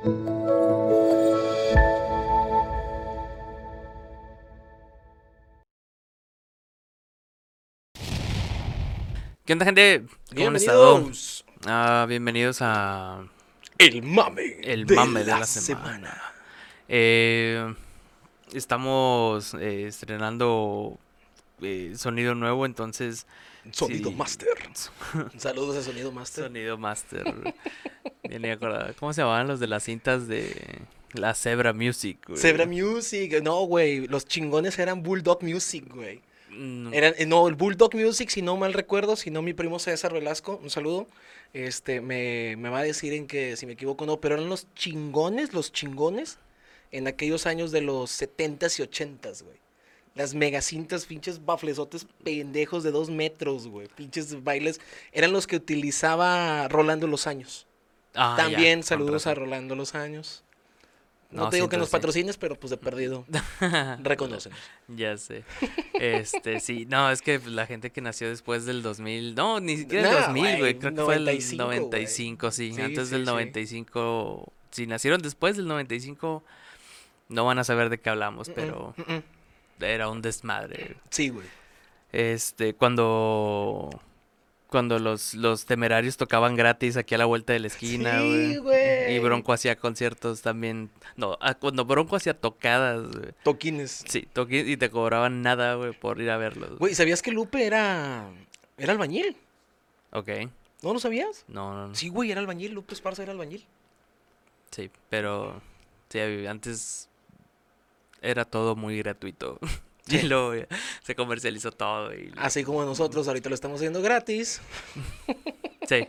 ¿Qué onda, gente? ¿Cómo han estado? Ah, bienvenidos a El mame. el de mame de la la semana. Eh, estamos eh, estrenando eh, sonido nuevo, entonces Sonido Sí. Master. Saludos a Sonido Master. sonido master. Ya ni acordaba. ¿Cómo se llamaban los de las cintas de la Zebra Music? güey? Zebra Music. No, güey. Los chingones eran Bulldog Music, güey. Mm, Eran, eh, no, el Bulldog Music, si no mal recuerdo, si no mi primo César Velasco, un saludo, este, me, me va a decir en que si me equivoco o no, pero eran los chingones, los chingones, en aquellos años de los 70s y 80s, güey. Las megacintas, pinches baflesotes pendejos de dos metros, güey. Pinches bailes. Eran los que utilizaba Rolando Los Años. ah, También saludos a. Rolando Los Años. No, No, te digo sí, que nos sí. patrocines, pero pues de perdido. Reconocen. Ya sé. Este, sí, no, es que la gente que nació después del 2000, no, ni siquiera el No, 2000, güey, creo que fue el 95, güey. 95, sí, Sí, antes del sí. 95, si nacieron después del 95, no van a saber de qué hablamos, pero Mm, mm, mm. Era un desmadre. Sí, güey. Este, cuando cuando los, los temerarios tocaban gratis aquí a la vuelta de la esquina, Sí, güey. Y Bronco hacía conciertos también. No, ah, cuando Bronco hacía tocadas, güey. Toquines. Sí, toqui- y te cobraban nada, güey, por ir a verlos. Güey, ¿sabías que Lupe era. era albañil? Ok. ¿No lo sabías? No, no, no. Sí, güey, era albañil. Lupe Esparza era albañil. Sí, pero sí, antes era todo muy gratuito. Y luego se comercializó todo. Y, Así como nosotros ahorita lo estamos haciendo gratis. sí,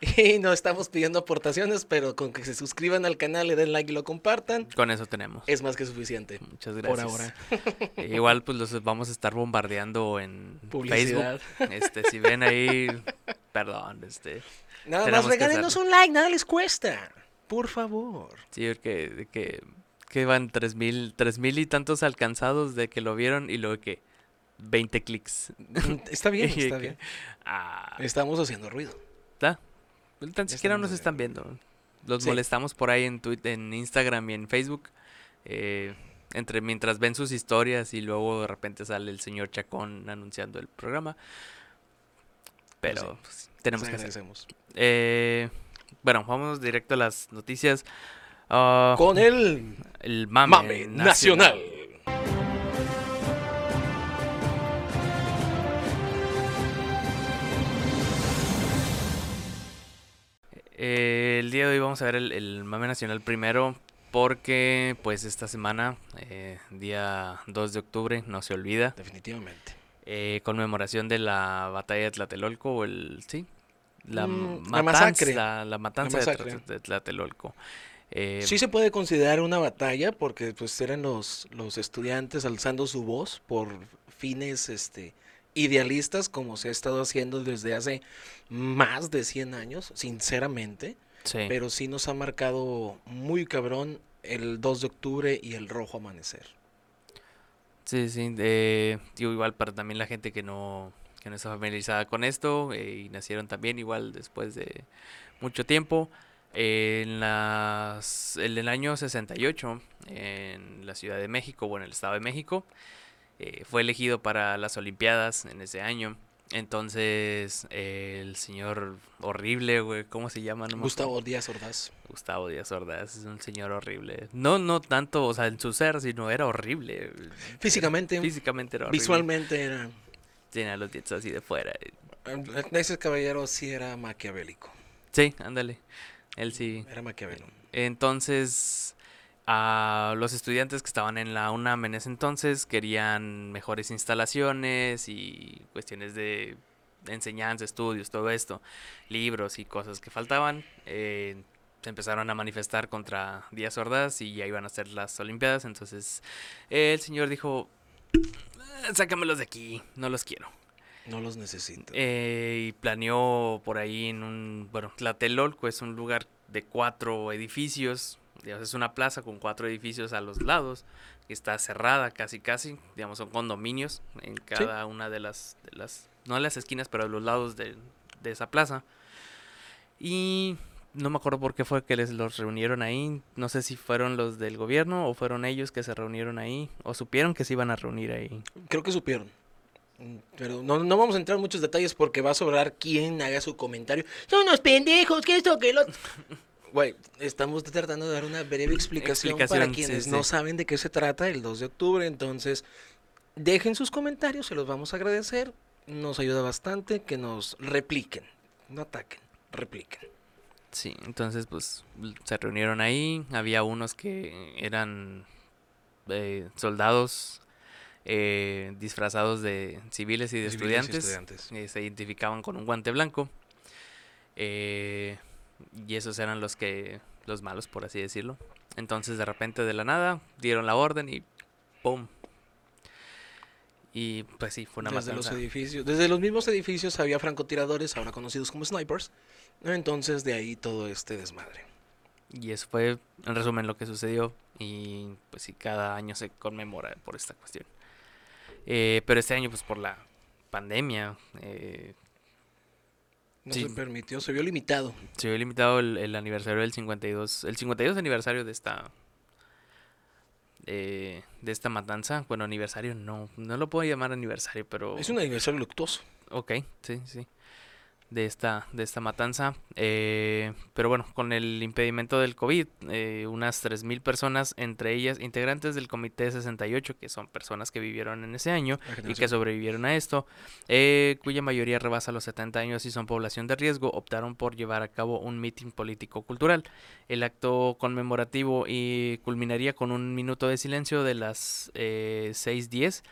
Y no estamos pidiendo aportaciones, pero con que se suscriban al canal, le den like y lo compartan, con eso tenemos. es más que suficiente. Muchas Por gracias. ahora. Eh, Igual pues los vamos a estar bombardeando en Publicidad. Facebook. Este, si ven ahí, perdón, este, Nada más regálenos un like, nada les cuesta. Por favor. sí, que, que, que van tres mil, tres mil y tantos alcanzados de que lo vieron y luego que 20 clics. Está bien, está que, bien. Ah, Estamos haciendo ruido. ¿está? Tan siquiera nos están viendo. Los Sí. molestamos por ahí en Twitter, en Instagram y en Facebook. eh, entre mientras ven sus historias y luego de repente sale el señor Chacón anunciando el programa. Pero Pero sí, pues, tenemos que hacer. Eh, bueno, vamos directo a las noticias. Ah, Con el el mame, mame nacional. Eh, el día de hoy vamos a ver el, el mame nacional primero porque pues esta semana, eh, día 2 de octubre, no se olvida, Definitivamente. eh, conmemoración de la batalla de Tlatelolco o el... Sí, la, Mm, la matanza, masacre. La, la matanza de masacre. De Tlatelolco. Eh, Sí se puede considerar una batalla porque pues eran los, los estudiantes alzando su voz por fines este idealistas como se ha estado haciendo desde hace más de 100 años, sinceramente, sí. pero sí nos ha marcado muy cabrón el 2 de octubre y el rojo amanecer. Sí, sí, eh, digo, igual para también la gente que no, que no está familiarizada con esto eh, y nacieron también igual después de mucho tiempo. En, las, en el año 68, en la Ciudad de México o en el Estado de México, eh, fue elegido para las Olimpiadas en ese año. Entonces, eh, el señor horrible, güey, ¿cómo se llama? No Gustavo. Díaz Ordaz. Gustavo Díaz Ordaz es un señor horrible. No, no tanto, o sea, en su ser, sino era horrible. Físicamente, Físicamente era horrible. visualmente era... Tenía los dientes así de fuera. Ese caballero sí era maquiavélico. Sí, ándale. Él sí. Era maquiavélico. Entonces, a los estudiantes que estaban en la UNAM en ese entonces querían mejores instalaciones y cuestiones de enseñanza, estudios, todo esto, libros y cosas que faltaban. eh, se empezaron a manifestar contra Díaz Ordaz y ya iban a hacer las Olimpiadas. Entonces, eh, el señor dijo: "Eh, Sácamelos de aquí, no los quiero. No los necesito. Eh, y planeó por ahí en un, bueno, Tlatelolco es un lugar de cuatro edificios, digamos, es una plaza con cuatro edificios a los lados, que está cerrada casi casi, digamos, son condominios en cada una de las, de las, no en las esquinas, pero a los lados de, de esa plaza. Y no me acuerdo por qué fue que les los reunieron ahí. No sé si fueron los del gobierno o fueron ellos que se reunieron ahí o supieron que se iban a reunir ahí. Creo que supieron. Pero no, no vamos a entrar en muchos detalles porque va a sobrar quien haga su comentario. Son unos pendejos, que esto, que lo... Güey, estamos tratando de dar una breve explicación, para quienes sí, no saben de qué se trata el 2 de octubre. Entonces, dejen sus comentarios, se los vamos a agradecer. Nos ayuda bastante que nos repliquen. No ataquen, repliquen. Sí, entonces pues se reunieron ahí. Había unos que eran eh, soldados eh, disfrazados de civiles y de Civiles y estudiantes. estudiantes. eh, se identificaban con un guante blanco. eh, y esos eran los que los malos, por así decirlo. Entonces de repente de la nada dieron la orden y ¡pum! Y pues sí, fue una desde los edificios, desde los mismos edificios había francotiradores, ahora conocidos como snipers. Entonces de ahí todo este desmadre. Y eso fue, en resumen, lo que sucedió. Y pues sí, cada año se conmemora por esta cuestión. Eh, pero este año, pues por la pandemia, eh, No Sí. se permitió, se vio limitado. se vio limitado el, el aniversario del 52, el 52 aniversario de esta eh, de esta matanza. Bueno, aniversario no, no lo puedo llamar aniversario, pero Es un aniversario luctuoso. Ok, sí, sí. De esta, de esta matanza. Eh, pero bueno, con el impedimento del COVID, eh, unas 3.000 personas, entre ellas integrantes del Comité 68, que son personas que vivieron en ese año La y que sobrevivieron a esto, eh, cuya mayoría rebasa los 70 años y son población de riesgo, optaron por llevar a cabo un mitin político-cultural. El acto conmemorativo y culminaría con un minuto de silencio de las eh, 6.10.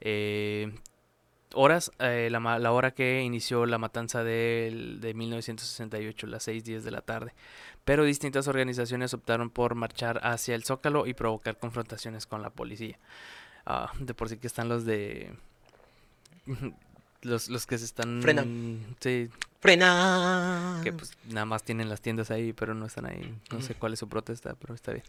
eh, horas, eh, la, la hora que inició la matanza del- de 1968, las 6.10 de la tarde. Pero distintas organizaciones optaron por marchar hacia el Zócalo y provocar confrontaciones con la policía. Ah, de por sí que están los de... Los, los que se están... Frena. Sí, ¡Frena! que pues nada más tienen las tiendas ahí, pero no están ahí. No sé cuál es su protesta, pero está bien.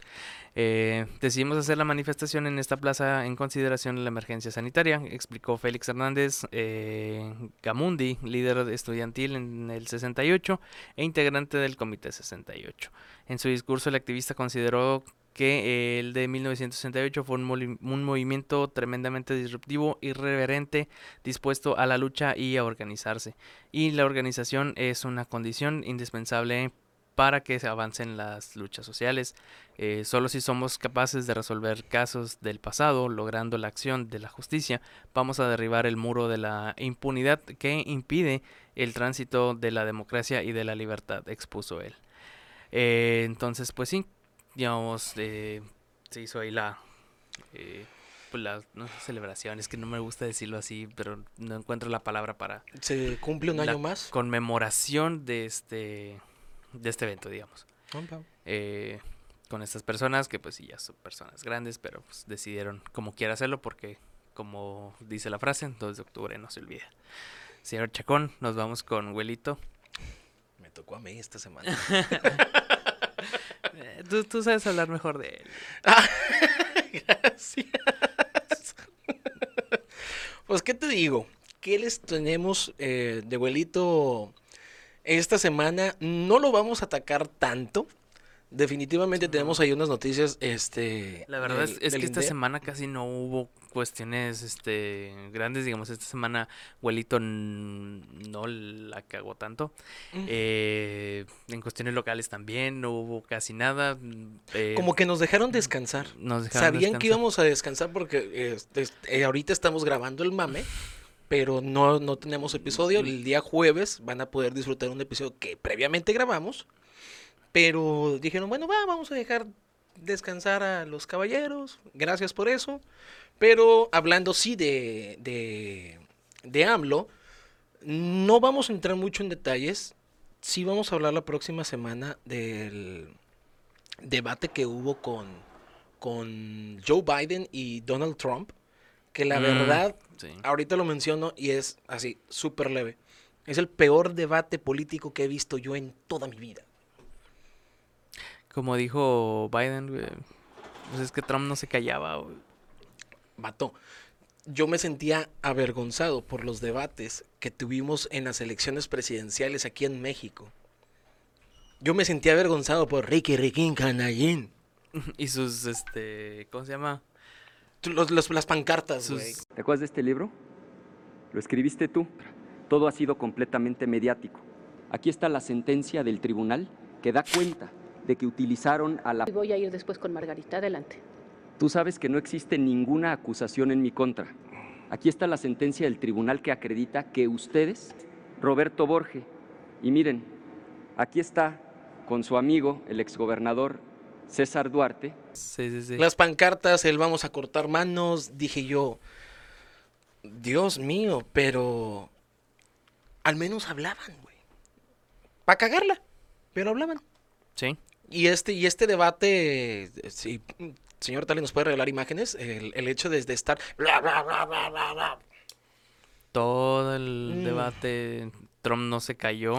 Eh, decidimos hacer la manifestación en esta plaza en consideración de la emergencia sanitaria, explicó Félix Hernández eh, Gamundi, líder estudiantil en el 68 e integrante del Comité 68. En su discurso, el activista consideró que el de 1968 fue un, un movimiento tremendamente disruptivo, irreverente, dispuesto a la lucha y a organizarse y la organización es una condición indispensable para que se avancen las luchas sociales. Eh, solo si somos capaces de resolver casos del pasado, logrando la acción de la justicia, vamos a derribar el muro de la impunidad que impide el tránsito de la democracia y de la libertad, expuso él. Eh, entonces, pues sí, digamos, eh, se hizo ahí la... eh, pues la no celebración, es que no me gusta decirlo así, pero no encuentro la palabra para Se cumple un año más. conmemoración de este de este evento, digamos. Eh, con estas personas que pues sí ya son personas grandes, pero pues decidieron como quiera hacerlo porque como dice la frase, 2 de octubre no se olvida. Señor Chacón, nos vamos con Huelito. Me tocó a mí esta semana. Tú, tú sabes hablar mejor de él. Gracias. Pues, ¿qué te digo? ¿Qué les tenemos eh, de abuelito esta semana? No lo vamos a atacar tanto. Definitivamente tenemos ahí unas noticias, este... La verdad es, del- es del que esta semana casi no hubo cuestiones este grandes, digamos, esta semana Huelito no la cagó tanto. Mm. Eh, en cuestiones locales también no hubo casi nada. mm, eh, Como que nos dejaron descansar. nos dejaron Sabían que descansar. íbamos a descansar porque este, eh, ahorita estamos grabando el mame, pero no, no tenemos episodio. El día jueves van a poder disfrutar un episodio que previamente grabamos. Pero dijeron, bueno, va, vamos a dejar descansar a los caballeros. Gracias por eso. Pero hablando sí de, de, de AMLO, no vamos a entrar mucho en detalles. Sí vamos a hablar la próxima semana del debate que hubo con, con Joe Biden y Donald Trump. Que la Mm, verdad, sí. ahorita lo menciono y es así, súper leve. Es el peor debate político que he visto yo en toda mi vida. Como dijo Biden, güey, pues es que Trump no se callaba. güey. Vato, yo me sentía avergonzado por los debates que tuvimos en las elecciones presidenciales aquí en México. Yo me sentía avergonzado por Ricky Riquín Canallín. Y sus, este, ¿cómo se llama? Los- los- las pancartas, Sus- güey. ¿Te acuerdas de este libro? Lo escribiste tú. Todo ha sido completamente mediático. Aquí está la sentencia del tribunal que da cuenta de que utilizaron a la... Y voy a ir después con Margarita. Adelante. Tú sabes que no existe ninguna acusación en mi contra. Aquí está la sentencia del tribunal que acredita que ustedes, Roberto Borge, y miren, aquí está con su amigo, el exgobernador César Duarte, Sí, sí, sí. Las pancartas, el vamos a cortar manos, dije yo, Dios mío, pero al menos hablaban, güey. Para cagarla, pero hablaban. Sí. Y este, y este debate, si señor Tali nos puede regalar imágenes, el, el hecho de, de estar... bla, bla, bla, bla, bla, bla. Todo el Mm. debate, Trump no se cayó,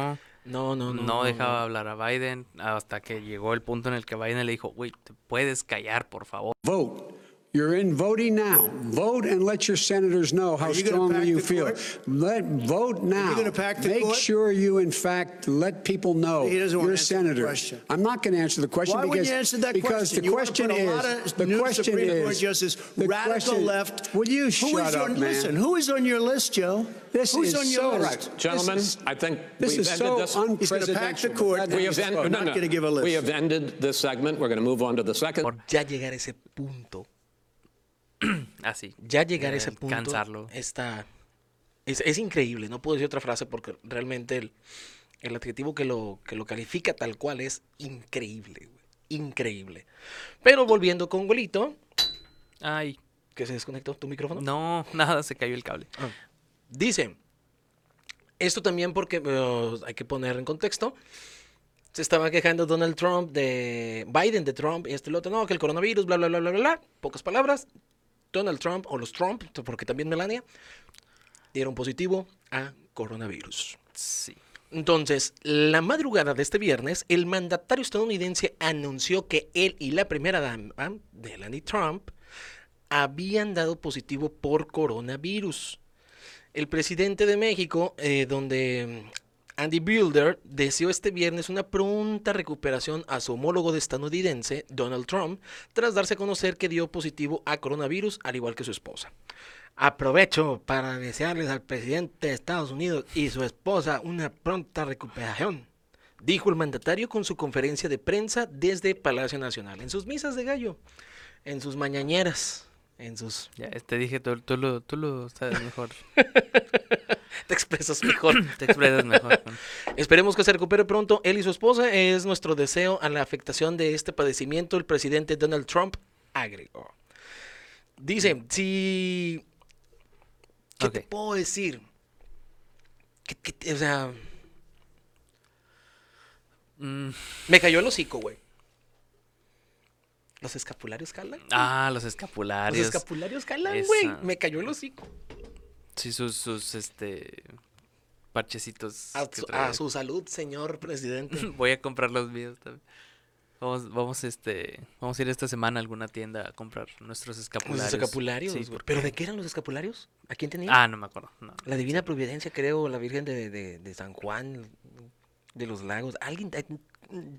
No, no, no, no. no, dejaba no. hablar a Biden, hasta que llegó el punto en el que Biden le dijo, güey, te puedes callar, por favor. Vote. You're in voting now. Vote and let your senators know how Are you gonna strongly pack you the feel. court? Let vote now. gonna pack the Make court? sure you, in fact, let people know He doesn't you're wanna a answer the senator. question. I'm not going to answer the question Why because wouldn't you answer that because question? the You wanna question put a is lot of the new question Supreme Court is justice, the radical question- left. Will you shut is up, on, man? Listen, who is on your list, Joe? This Who's is on your so list? right. Gentlemen, This is- I think This we've is ended so this. He's gonna pack the unpresidential. court. That We have, en- I'm no, not no. gonna give a list. we have ended this segment. We're going to move on to the second. Ya llegar a ese punto, Así. ya llegar a ese punto alcanzarlo. está... Es, es increíble, no puedo decir otra frase porque realmente el, el adjetivo que lo, que lo califica tal cual es increíble, güey. Increíble. Pero volviendo con Golito, Ay, que se desconectó tu micrófono. no, nada, se cayó el cable. Ah. Dice, esto también porque eh, hay que poner en contexto. Se estaba quejando Donald Trump de Biden, de Trump y este y el otro, no, que el coronavirus, bla, bla, bla, bla, bla, bla. Pocas palabras. Donald Trump o los Trump, porque también Melania, dieron positivo a coronavirus. Sí. Entonces, la madrugada de este viernes, el mandatario estadounidense anunció que él y la primera dama, Melanie Trump, habían dado positivo por coronavirus. El presidente de México, eh, donde Andy Builder deseó este viernes una pronta recuperación a su homólogo de estadounidense, Donald Trump, tras darse a conocer que dio positivo a coronavirus, al igual que su esposa. Aprovecho para desearles al presidente de Estados Unidos y su esposa una pronta recuperación, dijo el mandatario con su conferencia de prensa desde Palacio Nacional, en sus misas de gallo, en sus mañañeras, en sus... Ya, te dije, tú, tú lo, tú lo sabes mejor. Te expresas mejor. Te expresas mejor. Esperemos que se recupere pronto él y su esposa. Es nuestro deseo a la afectación de este padecimiento. El presidente Donald Trump agregó. Dice, si... ¿Qué te puedo decir? ¿Qué- qué o sea, Mm, me cayó el hocico, güey. ¿Los escapularios calan? ah, los Los escapularios. escapularios calan, Esa. güey. Me cayó el hocico. Sí, sus, sus, este, parchecitos. A, su- trae. a su salud, señor presidente. Voy a comprar los míos también. Vamos, vamos, este, vamos a ir esta semana a alguna tienda a comprar nuestros Los escapularios. escapularios. Sí, porque- ¿Pero de qué eran los escapularios? ¿A quién tenía? Ah, no me acuerdo. no. La Divina Providencia, creo, la Virgen de, de- de San Juan, de los lagos. Alguien, hay,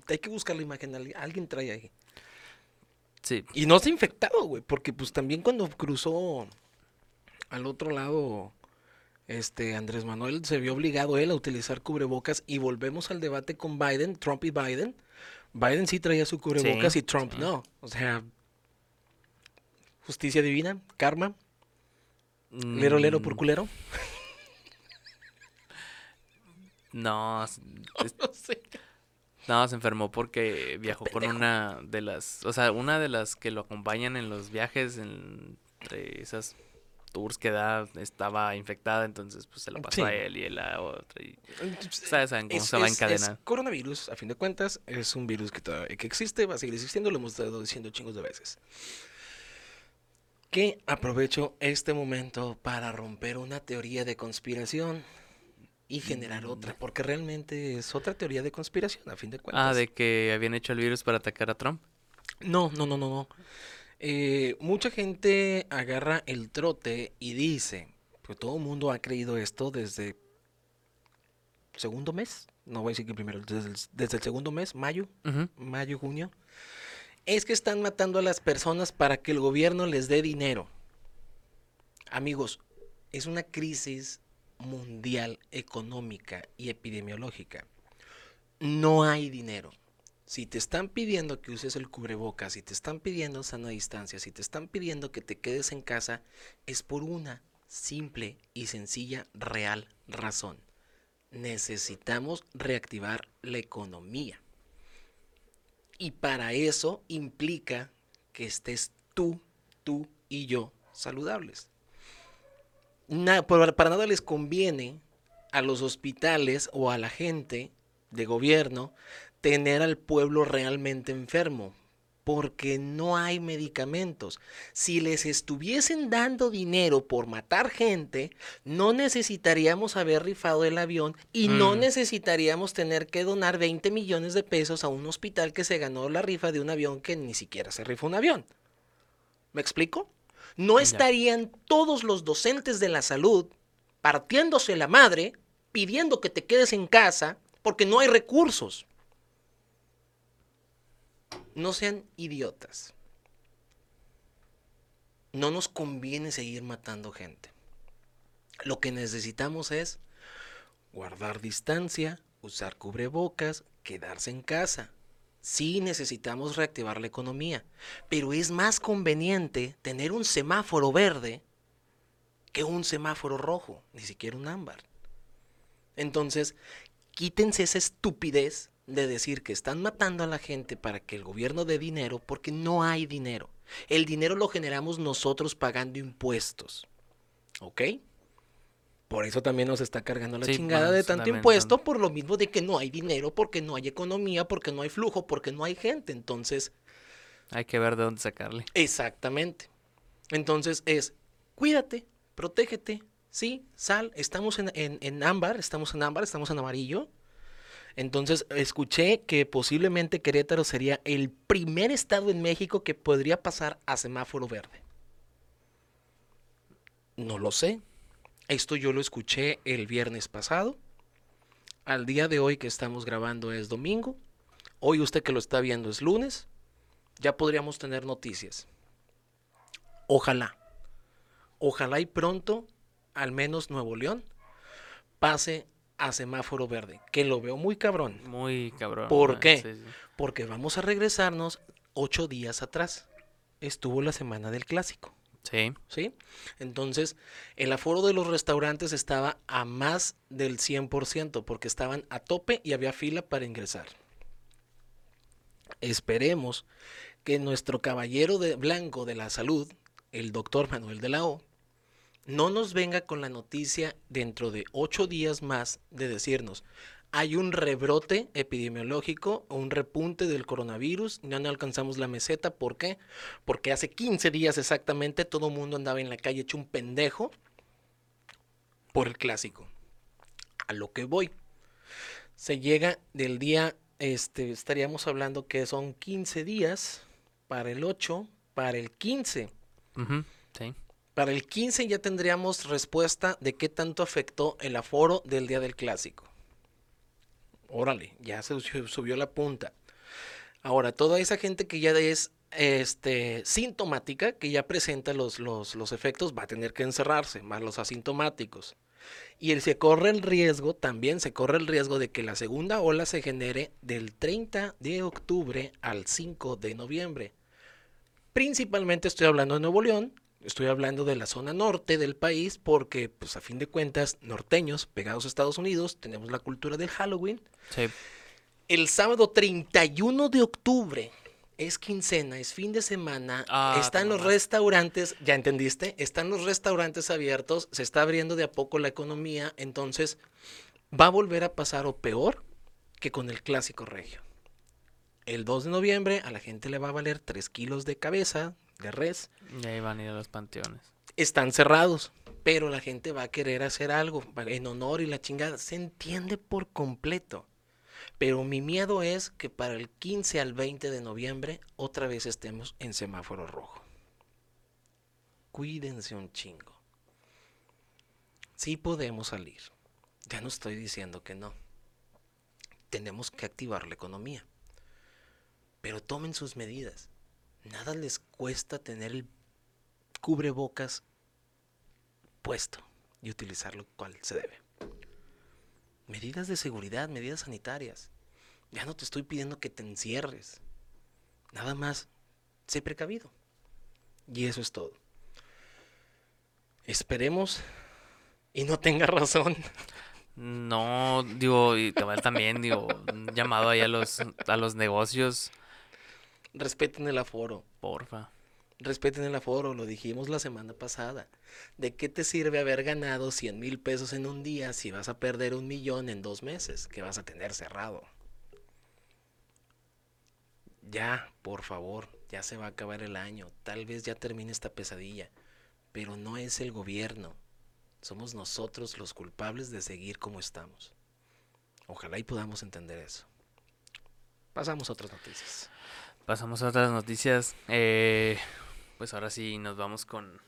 hay que buscar la imagen, alguien- trae ahí. Sí, Y no está infectado, güey, porque pues también cuando cruzó al otro lado, este Andrés Manuel se vio obligado él a utilizar cubrebocas y volvemos al debate con Biden, Trump y Biden. Biden sí traía su cubrebocas Sí, y Trump sí. no. O sea, justicia divina, karma, lero lero por Mm, culero. No, es- No sé. no, se enfermó porque viajó con una de las, o sea, una de las que lo acompañan en los viajes, en- entre esas tours que da, estaba infectada, entonces pues se lo pasó Sí. a él y él a otra. Y, Ustedes saben cómo es- se va a es- es encadenar. coronavirus, a fin de cuentas, es un virus que, todavía- que existe, va a seguir existiendo, lo hemos estado diciendo chingos de veces. Que aprovecho este momento para romper una teoría de conspiración y generar Mm. otra, porque realmente es otra teoría de conspiración, a fin de cuentas. ah, de que habían hecho el virus para atacar a Trump. No, no, no, no, no. Eh, mucha gente agarra el trote y dice, pues todo el mundo ha creído esto desde segundo mes, no voy a decir que primero, desde el, desde el segundo mes, mayo, mayo, junio, es que están matando a las personas para que el gobierno les dé dinero. Amigos, es una crisis mundial económica y epidemiológica. No hay dinero. Si te están pidiendo que uses el cubrebocas, si te están pidiendo sana distancia, si te están pidiendo que te quedes en casa, es por una simple y sencilla real razón. Necesitamos reactivar la economía. Y para eso implica que estés tú, tú y yo saludables. Para nada les conviene a los hospitales o a la gente de gobierno tener al pueblo realmente enfermo, porque no hay medicamentos. Si les estuviesen dando dinero por matar gente, no necesitaríamos haber rifado el avión y no Mm. necesitaríamos tener que donar 20 millones de pesos a un hospital que se ganó la rifa de un avión que ni siquiera se rifó un avión. ¿Me explico? No estarían todos los docentes de la salud partiéndose la madre, pidiendo que te quedes en casa, porque no hay recursos. No sean idiotas. No nos conviene seguir matando gente. Lo que necesitamos es guardar distancia, usar cubrebocas, quedarse en casa. Sí necesitamos reactivar la economía, pero es más conveniente tener un semáforo verde que un semáforo rojo, ni siquiera un ámbar. Entonces, quítense esa estupidez de decir que están matando a la gente para que el gobierno dé dinero porque no hay dinero. El dinero lo generamos nosotros pagando impuestos. ¿Ok? Por eso también nos está cargando la Sí, chingada de tanto impuesto, por lo mismo de que no hay dinero, porque no hay economía, porque no hay flujo, porque no hay gente. Entonces, Hay que ver de dónde sacarle. Exactamente. Entonces es, cuídate, protégete, sí, sal, estamos en, en, en ámbar, estamos en ámbar, estamos en amarillo. Entonces escuché que posiblemente Querétaro sería el primer estado en México que podría pasar a semáforo verde. No lo sé. Esto yo lo escuché el viernes pasado. Al día de hoy que estamos grabando es domingo. Hoy usted que lo está viendo es lunes ya podríamos tener noticias. Ojalá. Ojalá y pronto, al menos Nuevo León, pase a semáforo verde, que lo veo muy cabrón, Muy cabrón. ¿Por qué? Sí, sí. porque vamos a regresarnos ocho días atrás. Estuvo la semana del clásico. Sí. ¿sí? Entonces, el aforo de los restaurantes estaba a más del 100% porque estaban a tope y había fila para ingresar. Esperemos que nuestro caballero de blanco de la salud, el doctor Manuel de la O, no nos venga con la noticia dentro de ocho días más de decirnos, hay un rebrote epidemiológico o un repunte del coronavirus, ya no alcanzamos la meseta, ¿por qué? Porque hace 15 días exactamente todo el mundo andaba en la calle hecho un pendejo por el clásico. A lo que voy. Se llega del día, este, estaríamos hablando que son 15 días para el 8, para el 15. Ujú, Sí. Para el 15 ya tendríamos respuesta de qué tanto afectó el aforo del día del clásico. Órale, ya se su- subió la punta. Ahora, toda esa gente que ya es este, sintomática, que ya presenta los, los, los efectos, va a tener que encerrarse, más los asintomáticos. Y el, se corre el riesgo, también se corre el riesgo de que la segunda ola se genere del 30 de octubre al 5 de noviembre. Principalmente estoy hablando de Nuevo León, estoy hablando de la zona norte del país, porque pues a fin de cuentas, norteños pegados a Estados Unidos, tenemos la cultura del Halloween. Sí. El sábado 31 de octubre es quincena, es fin de semana, Ah, están los restaurantes, ¿ya entendiste? Están los restaurantes abiertos, se está abriendo de a poco la economía, entonces va a volver a pasar o peor que con el clásico regio. El 2 de noviembre a la gente le va a valer 3 kilos de cabeza, de res, Y ahí van a ir a los panteones. están cerrados, pero la gente va a querer hacer algo en honor y la chingada. Se entiende por completo. Pero mi miedo es que para el 15 al 20 de noviembre otra vez estemos en semáforo rojo. Cuídense un chingo. Sí podemos salir. Ya no estoy diciendo que no. tenemos que activar la economía. Pero tomen sus medidas. Nada les cuesta tener el cubrebocas puesto y utilizarlo cual se debe. Medidas de seguridad, medidas sanitarias. Ya no te estoy pidiendo que te encierres. Nada más, sé precavido. Y eso es todo. Esperemos y no tenga razón. No, digo, y también, digo, un llamado ahí a los, a los negocios, Respeten el aforo. porfa. Respeten el aforo, lo dijimos la semana pasada. ¿De qué te sirve haber ganado 100 mil pesos en un día si vas a perder un millón en dos meses que vas a tener cerrado? Ya, por favor, ya se va a acabar el año. Tal vez ya termine esta pesadilla. Pero no es el gobierno. Somos nosotros los culpables de seguir como estamos. Ojalá y podamos entender eso. Pasamos a otras noticias. Pasamos a otras noticias. Eh, pues ahora sí nos vamos con.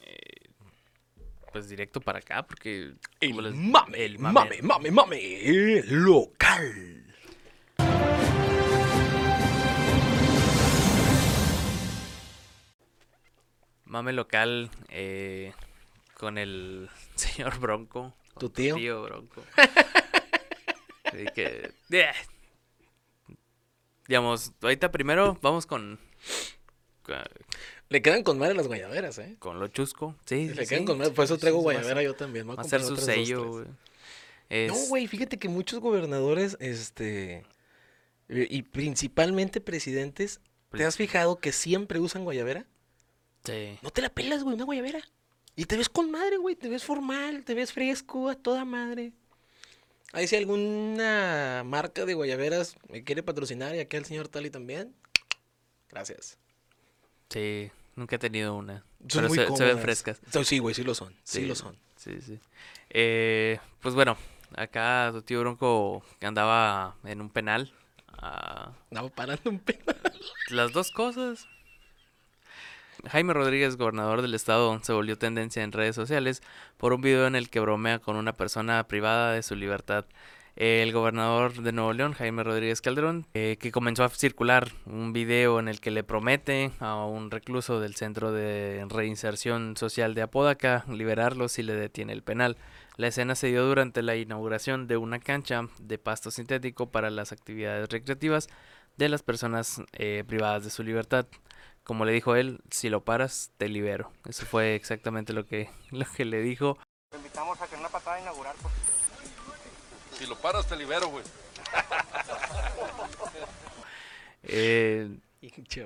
eh, pues directo para acá, porque. les- mame, el mame, mame, mame, local. Mame local eh, con el señor Bronco. ¿Tu tío? Tío Bronco. Así que. eh, Digamos, ahorita primero vamos con. Le quedan con madre las guayaberas, ¿eh? Con lo chusco. Sí, Le sí, quedan sí, con madre. Por eso traigo guayabera yo también. Va a ser su sello, güey. No, güey, fíjate que muchos gobernadores, este, y principalmente presidentes, ¿te has fijado que siempre usan guayabera? Sí. No te la pelas, güey, una guayabera. Y te ves con madre, güey, te ves formal, te ves fresco, a toda madre. Ahí si alguna marca de guayaberas me quiere patrocinar y aquí el señor Tali también. Gracias. Sí, nunca he tenido una. Son pero muy se, se ven frescas. Sí, güey, sí lo son, sí, lo son. Sí, sí. Eh, pues bueno, acá tu tío Bronco andaba en un penal. ah, Andaba parando un pedo. las dos cosas. Jaime Rodríguez, gobernador del estado, se volvió tendencia en redes sociales por un video en el que bromea con una persona privada de su libertad. El gobernador de Nuevo León, Jaime Rodríguez Calderón, eh, que comenzó a circular un video en el que le promete a un recluso del Centro de Reinserción Social de Apodaca liberarlo si le detiene el penal. La escena se dio durante la inauguración de una cancha de pasto sintético para las actividades recreativas de las personas eh, privadas de su libertad. Como le dijo él, si lo paras, te libero. Eso fue exactamente lo que, lo que le dijo. invitamos a que en una patada inaugural, pues. Si lo paras, te libero, güey. Eh,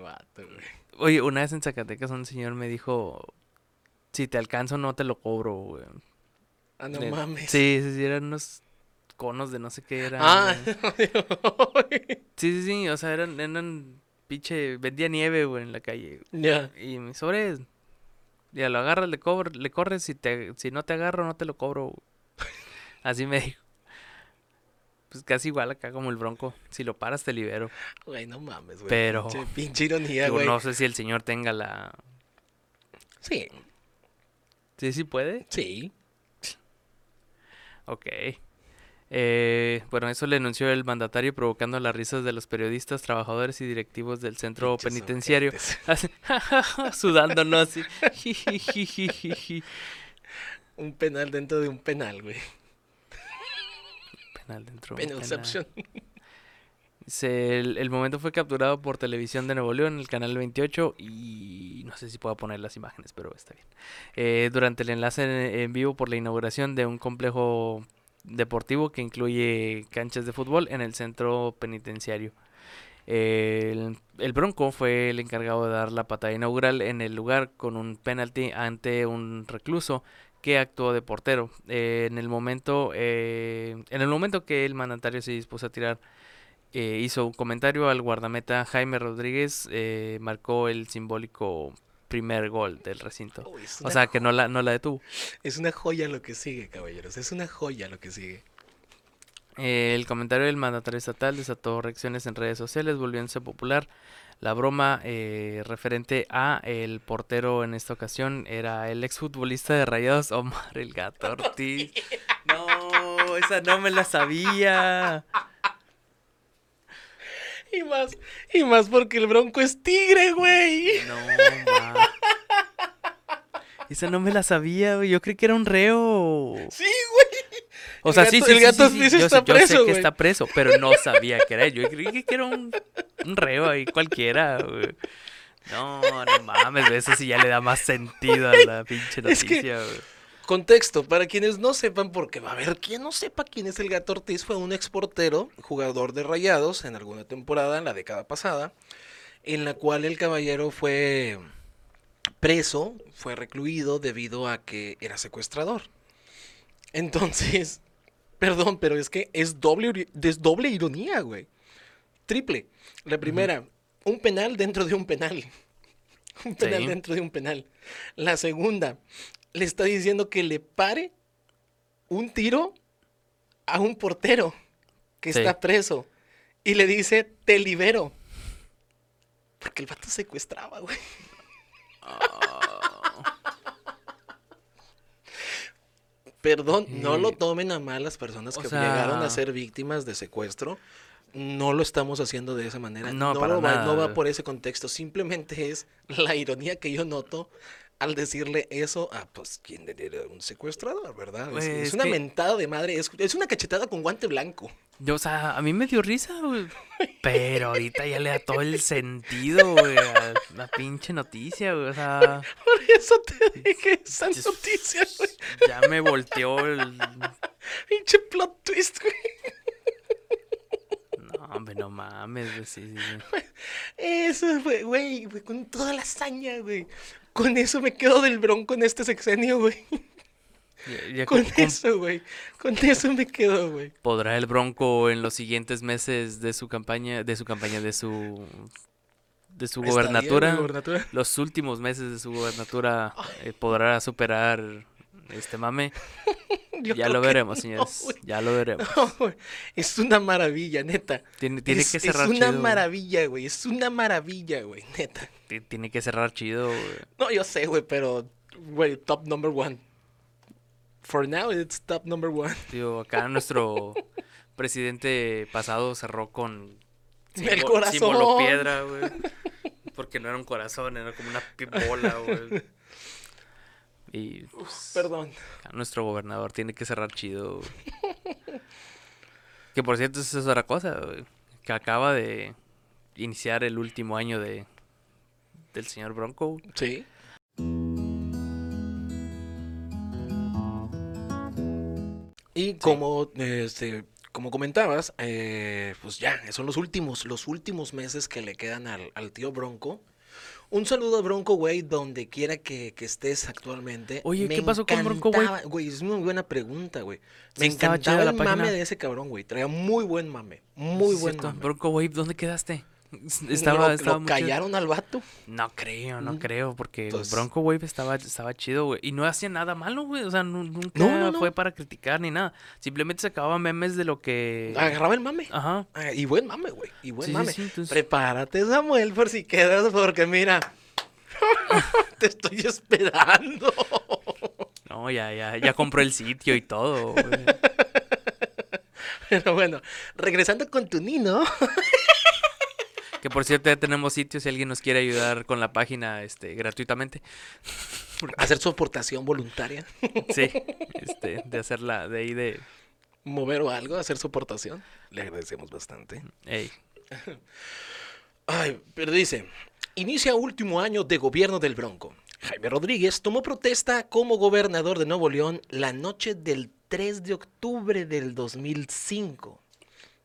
vato, güey. oye, una vez en Zacatecas un señor me dijo, si te alcanzo no te lo cobro, güey. Ah, no Eh, mames. Sí, sí, sí, eran unos conos de no sé qué eran. Ah, güey. Sí, sí, sí, o sea, eran, eran pinche, vendía nieve, güey, en la calle. ya. Y me sobre, ya lo agarras, le, cobro, le corres, si, te, si no te agarro, no te lo cobro. güey. Así me dijo. Pues casi igual acá como el bronco. Si lo paras, te libero. Güey, no mames, güey. Pero- Pinche, pinche ironía, güey. no sé si el señor tenga la... Sí, Sí, sí puede. sí. Ok. Eh, bueno, eso le anunció el mandatario provocando las risas de los periodistas, trabajadores y directivos del centro penitenciario. ojetes. Así. Un penal dentro de un penal, güey. Penal dentro. de un penal. Se- el, el momento fue capturado por Televisión de Nuevo León, el canal 28, y no sé si puedo poner las imágenes, pero está bien. Eh, durante el enlace en, en vivo por la inauguración de un complejo deportivo que incluye canchas de fútbol en el centro penitenciario. El, el Bronco fue el encargado de dar la patada inaugural en el lugar con un penalti ante un recluso que actuó de portero. Eh, en el momento, eh, en el momento que el mandatario se dispuso a tirar eh, hizo un comentario al guardameta Jaime Rodríguez, eh, marcó el simbólico primer gol del recinto. Uy, es O sea que no la, no la detuvo. Es una joya lo que sigue, caballeros. Es una joya lo que sigue. Eh, el comentario del mandatario estatal desató reacciones en redes sociales, volviéndose popular. La broma eh, referente a el portero en esta ocasión era el exfutbolista de Rayados, Omar el Gato Ortiz. No, esa no me la sabía. Y más, y más porque el bronco es tigre, güey. No, ma. Esa no me la sabía, güey. Yo creí que era un reo. Sí, güey. O El sea, sí, gato- sí, el sí, gato sí, sí. Yo, está sé, yo sé preso, que güey. está preso, pero no sabía que era. Yo creí que era un, un reo ahí cualquiera, güey. No, no mames, eso sí ya le da más sentido a la pinche Es que- noticia, güey. Contexto, para quienes no sepan, porque va a haber quien no sepa quién es el Gato Ortiz, fue un exportero, jugador de rayados en alguna temporada, en la década pasada, en la cual el caballero fue preso, fue recluido debido a que era secuestrador. Entonces, perdón, pero es que es doble, es doble ironía, güey. Triple. La primera, un penal dentro de un penal. Un penal Sí. dentro de un penal. La segunda, le está diciendo que le pare un tiro a un portero que Sí. está preso. Y le dice, te libero. Porque el vato secuestraba, güey. Perdón, no lo tomen a mal las personas O que sea- llegaron a ser víctimas de secuestro. No lo estamos haciendo de esa manera. No, No, para lo va, no va por ese contexto. Simplemente es la ironía que yo noto al decirle eso a, pues, quien era un secuestrador, ¿verdad? Es, Pues, es es una que- mentada de madre. Es, es una cachetada con guante blanco. Yo, o sea, a mí me dio risa, güey. Pero ahorita ya le da todo el sentido, güey, a la pinche noticia, güey. O sea, Por eso te dije esa Es- noticia, güey. ya me volteó el... Pinche plot twist, güey. No, hombre, no mames, güey, sí, sí, sí. Eso, güey, güey, con toda la hazaña, güey. Con eso me quedo del bronco en este sexenio, güey. Ya- ya Con eso, güey. Con eso me quedo, güey. ¿Podrá el Bronco en los siguientes meses de su campaña, de su campaña, de su... de su gobernatura? gobernatura. Los últimos meses de su gobernatura eh, podrá superar este mame. Ya lo veremos, no, señores. ya lo veremos. No. Es una maravilla, neta. Tiene, tiene es, que es una chido. maravilla, güey. Es una maravilla, güey, neta. Ti- Tiene que cerrar chido, güey. No, yo sé, güey, pero, güey, top number one. For now, it's top number one. Tío, acá nuestro presidente pasado cerró con El símbolo- corazón. símbolo piedra, güey. Porque no era un corazón, era como una bola, güey. Y pues, Perdón. acá nuestro gobernador tiene que cerrar chido. güey. Que por cierto, esa es otra cosa, güey, Que acaba de iniciar el último año de del señor Bronco. Sí. Y como, este, como comentabas, eh, pues ya, son los últimos, los últimos meses que le quedan al, al tío Bronco. Un saludo a Bronco, güey, donde quiera que, que estés actualmente. Oye, Me ¿qué pasó con Bronco, güey? Güey, es muy buena pregunta, güey. Me Sí, encantaba la el mame página. de ese cabrón, güey. Traía muy buen mame. Muy buen cierto. mame. Bronco Wave, ¿dónde quedaste? Lo- Estaba, lo, estaba chido. callaron al vato. No creo, no Mm. creo, porque Entonces- Bronco Wave estaba, estaba chido, güey. Y no hacía nada malo, güey. O sea, nu- nunca No, no, no. fue para criticar ni nada. Simplemente sacaba memes de lo que. Agarraba el mame. Ajá. Ah, y buen mame, güey. Y buen Sí, sí, mame. sí, entonces- Prepárate, Samuel, por si quedas, porque mira. te estoy esperando. No, ya, ya, ya compró el sitio y todo, güey. Pero bueno, regresando con tu Nino. Que por cierto, ya tenemos sitio si alguien nos quiere ayudar con la página este, gratuitamente. hacer su aportación voluntaria. Sí, este, de hacerla de ahí de. Mover o algo, hacer su aportación. Le agradecemos bastante. Ey. Ay, pero dice, inicia último año de gobierno del Bronco. Jaime Rodríguez tomó protesta como gobernador de Nuevo León la noche del 3 de octubre del 2005.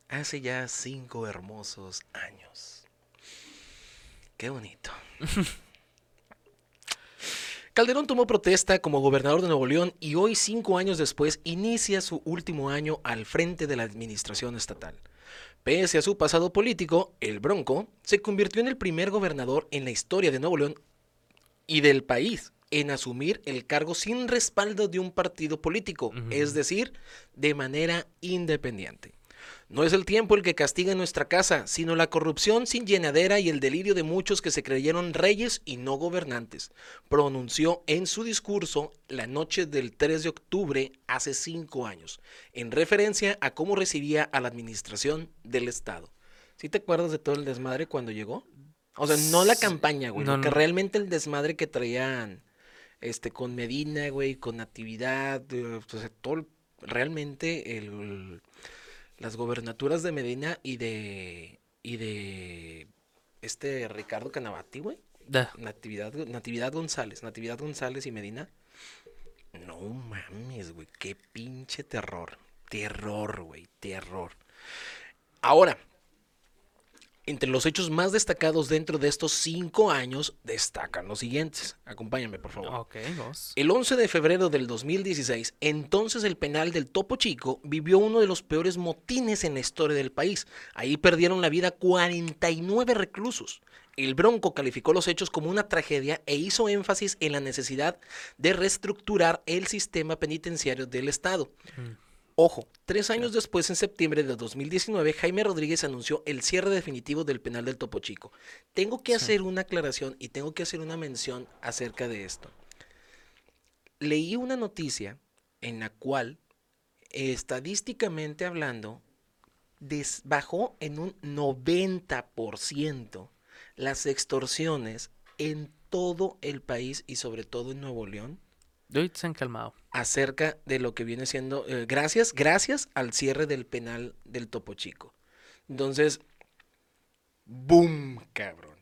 Hace ya cinco hermosos años. Qué bonito. Calderón tomó protesta como gobernador de Nuevo León y hoy, cinco años después, inicia su último año al frente de la administración estatal. Pese a su pasado político, el Bronco se convirtió en el primer gobernador en la historia de Nuevo León y del país en asumir el cargo sin respaldo de un partido político, es decir, de manera independiente. No es el tiempo el que castiga en nuestra casa, sino la corrupción sin llenadera y el delirio de muchos que se creyeron reyes y no gobernantes, pronunció en su discurso la noche del 3 de octubre hace cinco años, en referencia a cómo recibía a la administración del Estado. ¿Sí te acuerdas de todo el desmadre cuando llegó? O sea, no la campaña, güey, No, que no. realmente el desmadre que traían este con Medina, güey, con Natividad, eh, o sea, todo el- realmente el, las gobernaturas de Medina y de y de este Ricardo Canavati, güey. Da. Natividad, Natividad González, Natividad González y Medina. No mames, güey, qué pinche terror. Terror, güey, terror. Ahora, entre los hechos más destacados dentro de estos cinco años, destacan los siguientes. Acompáñame, por favor. Vos. El 11 de febrero del 2016, entonces el penal del Topo Chico vivió uno de los peores motines en la historia del país. Ahí perdieron la vida 49 reclusos. El Bronco calificó los hechos como una tragedia e hizo énfasis en la necesidad de reestructurar el sistema penitenciario del Estado. Ojo, tres años después, en septiembre de 2019, Jaime Rodríguez anunció el cierre definitivo del penal del Topo Chico. Tengo que hacer una aclaración y tengo que hacer una mención acerca de esto. Leí una noticia en la cual, estadísticamente hablando, bajó en un 90% las extorsiones en todo el país y sobre todo en Nuevo León Se han calmado. acerca de lo que viene siendo, eh, gracias, gracias al cierre del penal del Topo Chico. Entonces, boom, cabrón.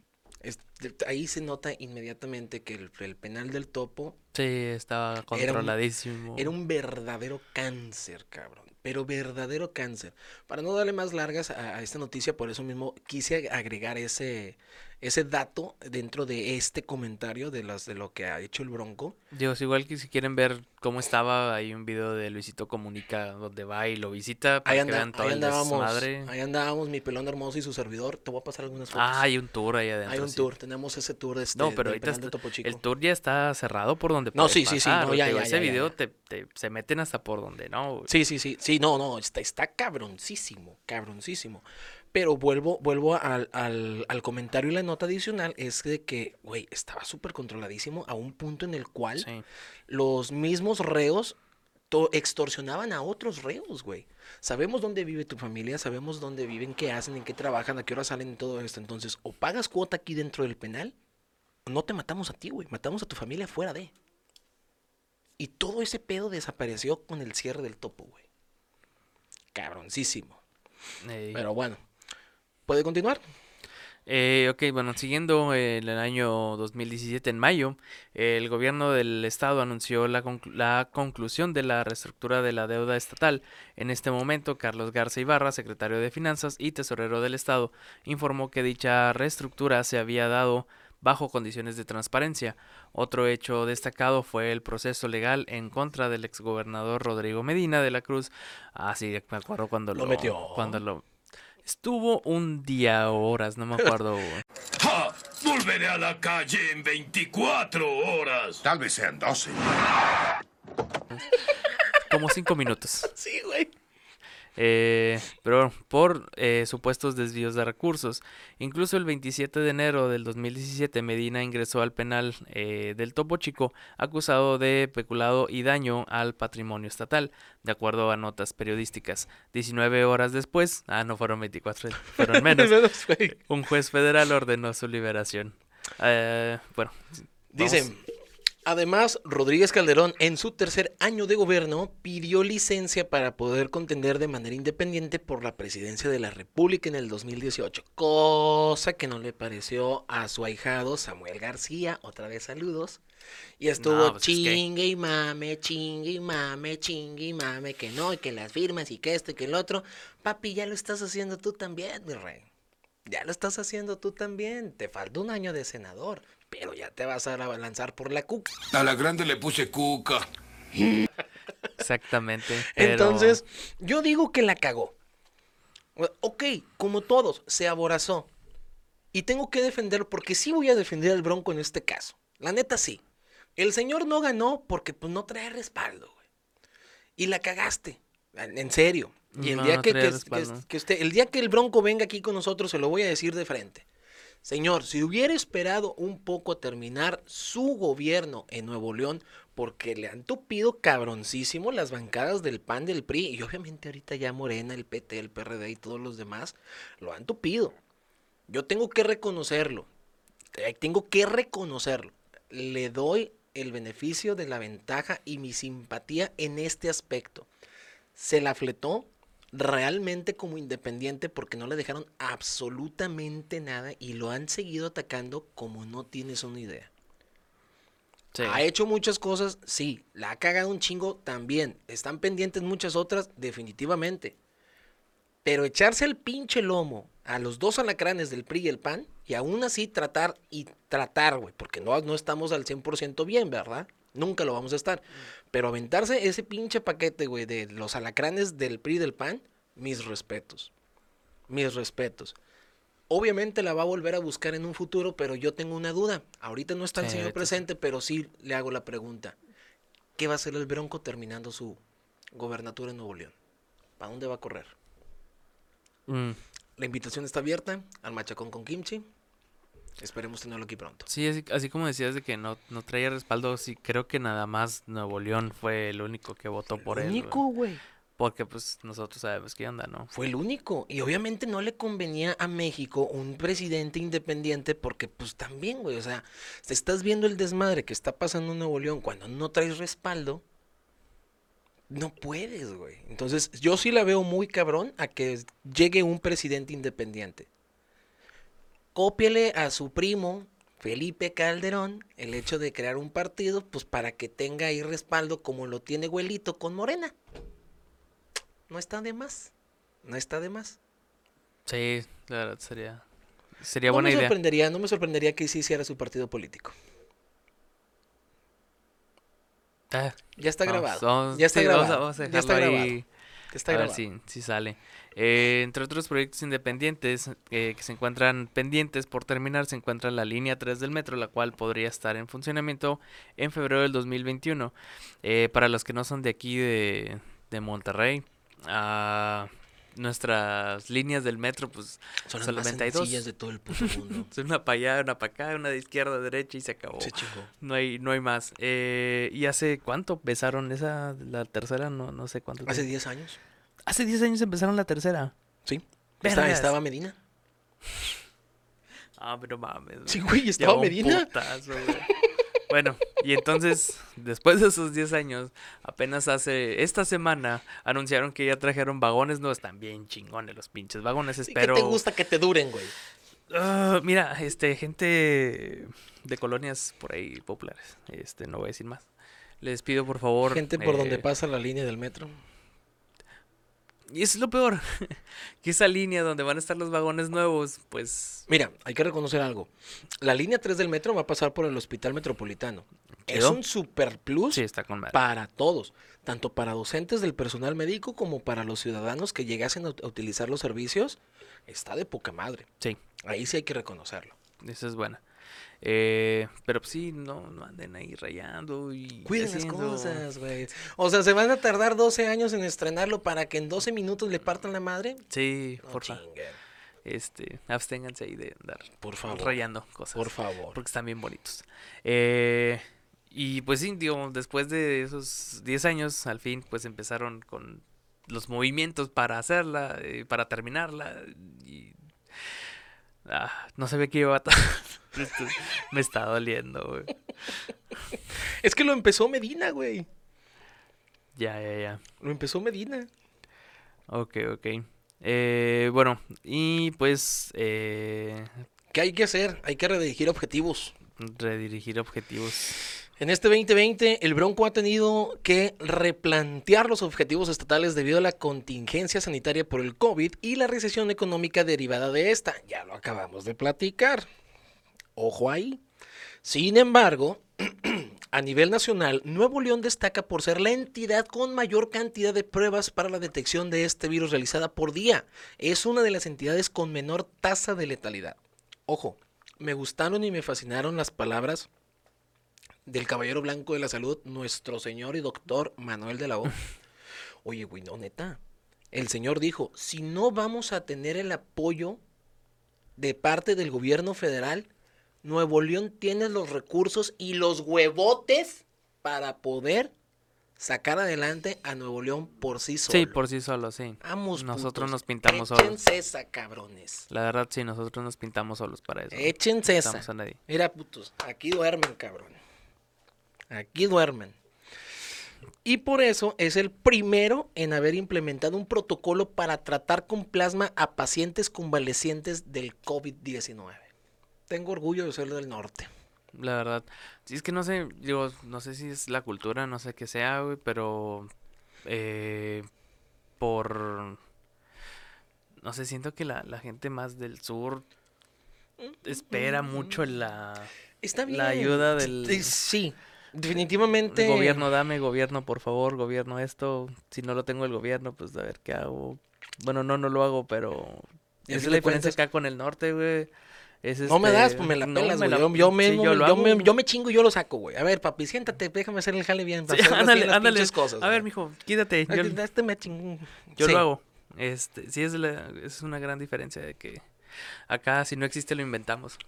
Ahí se nota inmediatamente que el, el penal del Topo Sí, estaba Era un- controladísimo. era un verdadero cáncer, cabrón. Pero verdadero cáncer. Para no darle más largas a, a esta noticia, por eso mismo quise agregar ese, ese dato dentro de este comentario de, las, de lo que ha hecho el Bronco. Digo, es igual que si quieren ver cómo estaba, hay un video de Luisito Comunica donde va y lo visita para Ahí, que anda- vean todo ahí el andábamos, desmadre. ahí andábamos, mi pelón hermoso y su servidor. Te voy a pasar algunas fotos. Ah, hay un tour ahí adentro. Hay un sí. tour, tenemos ese tour este, No, pero del ahorita penal de Topo Chico. el tour ya está cerrado por donde No, sí, sí, sí, no, ya, ya, Ese ya, video. Te, te- se meten hasta por donde no. güey. Sí, sí, sí, sí, no, no, está, está cabroncísimo, cabroncísimo. Pero vuelvo, vuelvo al, al, al comentario y la nota adicional, es de que, güey, estaba súper controladísimo a un punto en el cual Sí. los mismos reos extorsionaban a otros reos, güey. Sabemos dónde vive tu familia, sabemos dónde viven, qué hacen, en qué trabajan, a qué hora salen y todo esto. Entonces, o pagas cuota aquí dentro del penal, o no te matamos a ti, güey, matamos a tu familia fuera de. Y todo ese pedo desapareció con el cierre del topo, güey. Cabroncísimo. Ey. Pero bueno, ¿puede continuar? Eh, ok, bueno, siguiendo el año 2017, en mayo, el gobierno del estado anunció la, conclu- la conclusión de la reestructura de la deuda estatal. En este momento, Carlos Garza Ibarra, secretario de Finanzas y tesorero del estado, informó que dicha reestructura se había dado bajo condiciones de transparencia. Otro hecho destacado fue el proceso legal en contra del exgobernador Rodrigo Medina de la Cruz. Ah, sí, me acuerdo cuando Lo lo, metió. cuando lo estuvo un día o horas, no me acuerdo. Volveré a la calle en 24 horas. Tal vez sean 12. como cinco minutos. Sí, güey. Eh, pero por eh, supuestos desvíos de recursos. Incluso el 27 de enero del 2017 Medina ingresó al penal eh, del Topo Chico acusado de peculado y daño al patrimonio estatal, de acuerdo a notas periodísticas. 19 horas después, ah, no fueron 24, fueron menos, un juez federal ordenó su liberación. Eh, bueno, Dice, vamos- además, Rodríguez Calderón, en su tercer año de gobierno, pidió licencia para poder contender de manera independiente por la presidencia de la República en el 2018, cosa que no le pareció a su ahijado Samuel García, otra vez saludos, y estuvo No, pues es que- chingue y mame, chingue y mame, chingue y mame, que no, y que las firmas y que esto y que el otro. Papi, ya lo estás haciendo tú también, mi rey. Ya lo estás haciendo tú también. Te falta un año de senador, pero ya te vas a la- lanzar por la cuca. A la grande le puse cuca. exactamente. pero- Entonces, yo digo que la cagó. Ok, como todos, se aborazó. Y tengo que defender, porque sí voy a defender al Bronco en este caso. La neta sí. El señor no ganó porque pues no trae respaldo, güey. Y la cagaste. En serio. Y el No, día no que, que usted, el día que el Bronco venga aquí con nosotros, se lo voy a decir de frente. Señor, si hubiera esperado un poco a terminar su gobierno en Nuevo León, porque le han tupido cabroncísimo las bancadas del PAN, del PRI, y obviamente ahorita ya Morena, el PT, el PRD y todos los demás lo han tupido. Yo tengo que reconocerlo, eh, tengo que reconocerlo. Le doy el beneficio de la ventaja y mi simpatía en este aspecto. Se la fletó realmente como independiente porque no le dejaron absolutamente nada y lo han seguido atacando como no tienes una idea. Sí. Ha hecho muchas cosas, sí. La ha cagado un chingo también. Están pendientes muchas otras, definitivamente. Pero echarse el pinche lomo a los dos alacranes del PRI y el PAN y aún así tratar y tratar, güey, porque no, no estamos al 100% bien, ¿verdad? Nunca lo vamos a estar. Pero aventarse ese pinche paquete, güey, de los alacranes del PRI del PAN, mis respetos. Mis respetos. Obviamente la va a volver a buscar en un futuro, pero yo tengo una duda. Ahorita no está el Sí, señor presente, pero sí le hago la pregunta. ¿Qué va a hacer el Bronco terminando su gobernatura en Nuevo León? ¿Para dónde va a correr? Mm, La invitación está abierta al machacón con kimchi. Esperemos tenerlo aquí pronto. Sí, así, así como decías de que no, no traía respaldo, sí, creo que nada más Nuevo León fue el único que votó por él. güey. único, güey. Porque pues nosotros sabemos qué onda, ¿no? Fue el único. Y obviamente no le convenía a México un presidente independiente porque pues también, güey, o sea, te estás viendo el desmadre que está pasando en Nuevo León cuando no traes respaldo. No puedes, güey. Entonces, yo sí la veo muy cabrón a que llegue un presidente independiente. Cópiale a su primo, Felipe Calderón, el hecho de crear un partido, pues para que tenga ahí respaldo como lo tiene Güelito con Morena. No está de más. No está de más. Sí, la verdad sería, sería no buena me idea. sorprendería, no me sorprendería que sí hiciera su partido político. Ah, Ya está vamos, grabado. vamos- ya está sí, grabado. vamos a ya está grabado. ahí. Está a ver grabado. si, si sale. Eh, entre otros proyectos independientes eh, que se encuentran pendientes por terminar, se encuentra la línea 3 del metro, la cual podría estar en funcionamiento en febrero del 2021. Eh, para los que no son de aquí, de, de Monterrey, ah, nuestras líneas del metro, pues Son las solamente hay dos. de todo el puto mundo. Una para allá, una para acá, una de izquierda, derecha y se acabó. Se chingó. No hay, no hay más. Eh, ¿Y hace cuánto empezaron esa, la tercera? No, no sé cuánto. Hace tiempo. 10 años. Hace 10 años empezaron la tercera. Sí. Estaba, estaba Medina. Ah, pero mames. Sí, güey, estaba un Medina. putazo, güey. Bueno, y entonces, después de esos 10 años, apenas hace esta semana anunciaron que ya trajeron vagones nuevos. Están bien chingones los pinches vagones. Espero. ¿Qué te gusta que te duren, güey? Ah, mira, este, gente de colonias por ahí populares. Este, no voy a decir más. Les pido por favor. Gente por donde eh, pasa la línea del metro. Y eso es lo peor. que esa línea donde van a estar los vagones nuevos, pues. Mira, hay que reconocer algo. La línea 3 del metro va a pasar por el Hospital Metropolitano. Es un super plus Sí, está con madre. para todos, tanto para docentes del personal médico como para los ciudadanos que llegasen a utilizar los servicios. Está de poca madre. Sí, Ahí sí hay que reconocerlo. esa es buena. Eh, pero pues sí, no, no anden ahí rayando y. Cuiden las cosas, güey. O sea, ¿se van a tardar 12 años en estrenarlo para que en 12 minutos le partan la madre? Sí, No porfa. chinguen. Este, absténganse ahí de andar Por favor. rayando cosas. Por favor. Porque están bien bonitos. Eh, y pues sí, digo, después de esos 10 años, al fin, pues empezaron con los movimientos para hacerla, eh, para terminarla. Y ah, no sabía que iba a... Esto me está doliendo, güey. Es que lo empezó Medina, güey. Ya, ya, ya. Lo empezó Medina. Ok, ok. Eh, bueno, y pues eh, ¿Qué hay que hacer? Hay que redirigir objetivos. redirigir objetivos. En este 2020, el Bronco ha tenido que replantear los objetivos estatales debido a la contingencia sanitaria por el COVID y la recesión económica derivada de esta. Ya lo acabamos de platicar. Ojo ahí. Sin embargo, a nivel nacional, Nuevo León destaca por ser la entidad con mayor cantidad de pruebas para la detección de este virus realizada por día. Es una de las entidades con menor tasa de letalidad. Ojo, me gustaron y me fascinaron las palabras del Caballero Blanco de la Salud, nuestro señor y doctor Manuel de la O. Oye, güey, no, neta. El señor dijo, si no vamos a tener el apoyo de parte del gobierno federal, Nuevo León tiene los recursos y los huevotes para poder sacar adelante a Nuevo León por sí solo. Sí, por sí solo, sí. Vamos, Nosotros putos, nos pintamos solos. Échense esa, cabrones. La verdad, sí, nosotros nos pintamos solos para eso. Échense No esa. necesitamos a nadie. Mira, putos, aquí duermen, cabrón. Aquí duermen. Y por eso es el primero en haber implementado un protocolo para tratar con plasma a pacientes convalecientes del COVID-19. Tengo orgullo de ser del norte. La verdad. Sí, es que no sé, digo, no sé si es la cultura, no sé qué sea, güey, pero eh, por... No sé, siento que la, la gente más del sur espera mucho la, Está bien. la ayuda del Sí, definitivamente. gobierno. Dame gobierno, por favor, gobierno esto. Si no lo tengo el gobierno, pues a ver qué hago. Bueno, no, no lo hago, pero... Esa es la diferencia acá con el norte, güey. Es No me este, das, pues me la no, pelas, me güey. la- Yo, yo sí, mismo, yo me, yo me chingo y yo lo saco, güey. A ver, papi, siéntate, déjame hacer el jale bien. para Sí, ándale, las ándale. cosas, a ver, güey. mijo, quítate. Yo, Este me chingó. yo Sí, lo hago. Este, sí es, la- es una gran diferencia de que acá si no existe lo inventamos.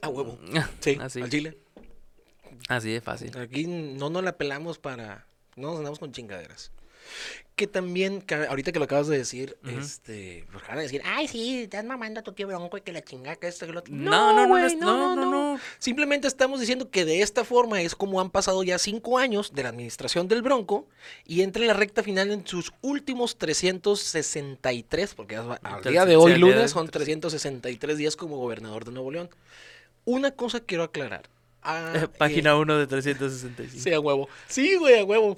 A huevo. Sí, Así. al chile. Así de fácil. Aquí no nos la pelamos para. No nos andamos con chingaderas. Que también, ahorita que lo acabas de decir, este. Pues van a decir, ay, sí, estás mamando a tu tío Bronco y que la chingada, que esto, que lo otro. No, no, no, no, no, no, no. Simplemente estamos diciendo que de esta forma es como han pasado ya cinco años de la administración del Bronco y entra en la recta final en sus últimos 363, porque al día de hoy, lunes, son 363 días como gobernador de Nuevo León. Una cosa quiero aclarar. Ah, eh, Página 1 de 365. Sí, a huevo. Sí, güey, a huevo.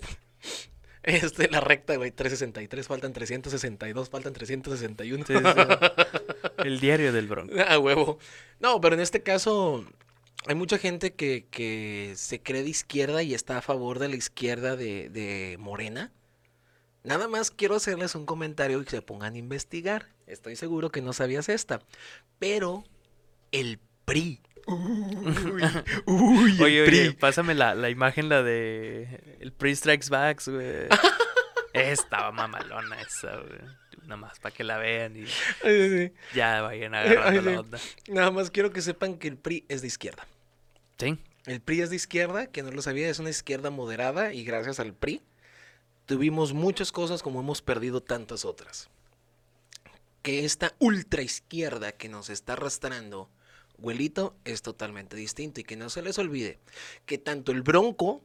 Este, la recta, güey, 363, faltan 362, faltan 361. Sí, sí, sí. El diario del Bronco. A huevo. No, pero en este caso hay mucha gente que, que se cree de izquierda y está a favor de la izquierda de, de Morena. Nada más quiero hacerles un comentario y que se pongan a investigar. Estoy seguro que no sabías esta. Pero el PRI. Uy, uy, el Oye, oye, PRI. pásame la, la imagen, la de el Pre Strikes Backs, güey. Estaba mamalona esa, güey. Nada más para que la vean y sí, ya vayan agarrando Ay, la onda. Nada más quiero que sepan que el PRI es de izquierda. Sí. El PRI es de izquierda, que no lo sabía, es una izquierda moderada y gracias al PRI tuvimos muchas cosas como hemos perdido tantas otras. Que esta ultra izquierda que nos está arrastrando, Güelito, es totalmente distinto y que no se les olvide que tanto el Bronco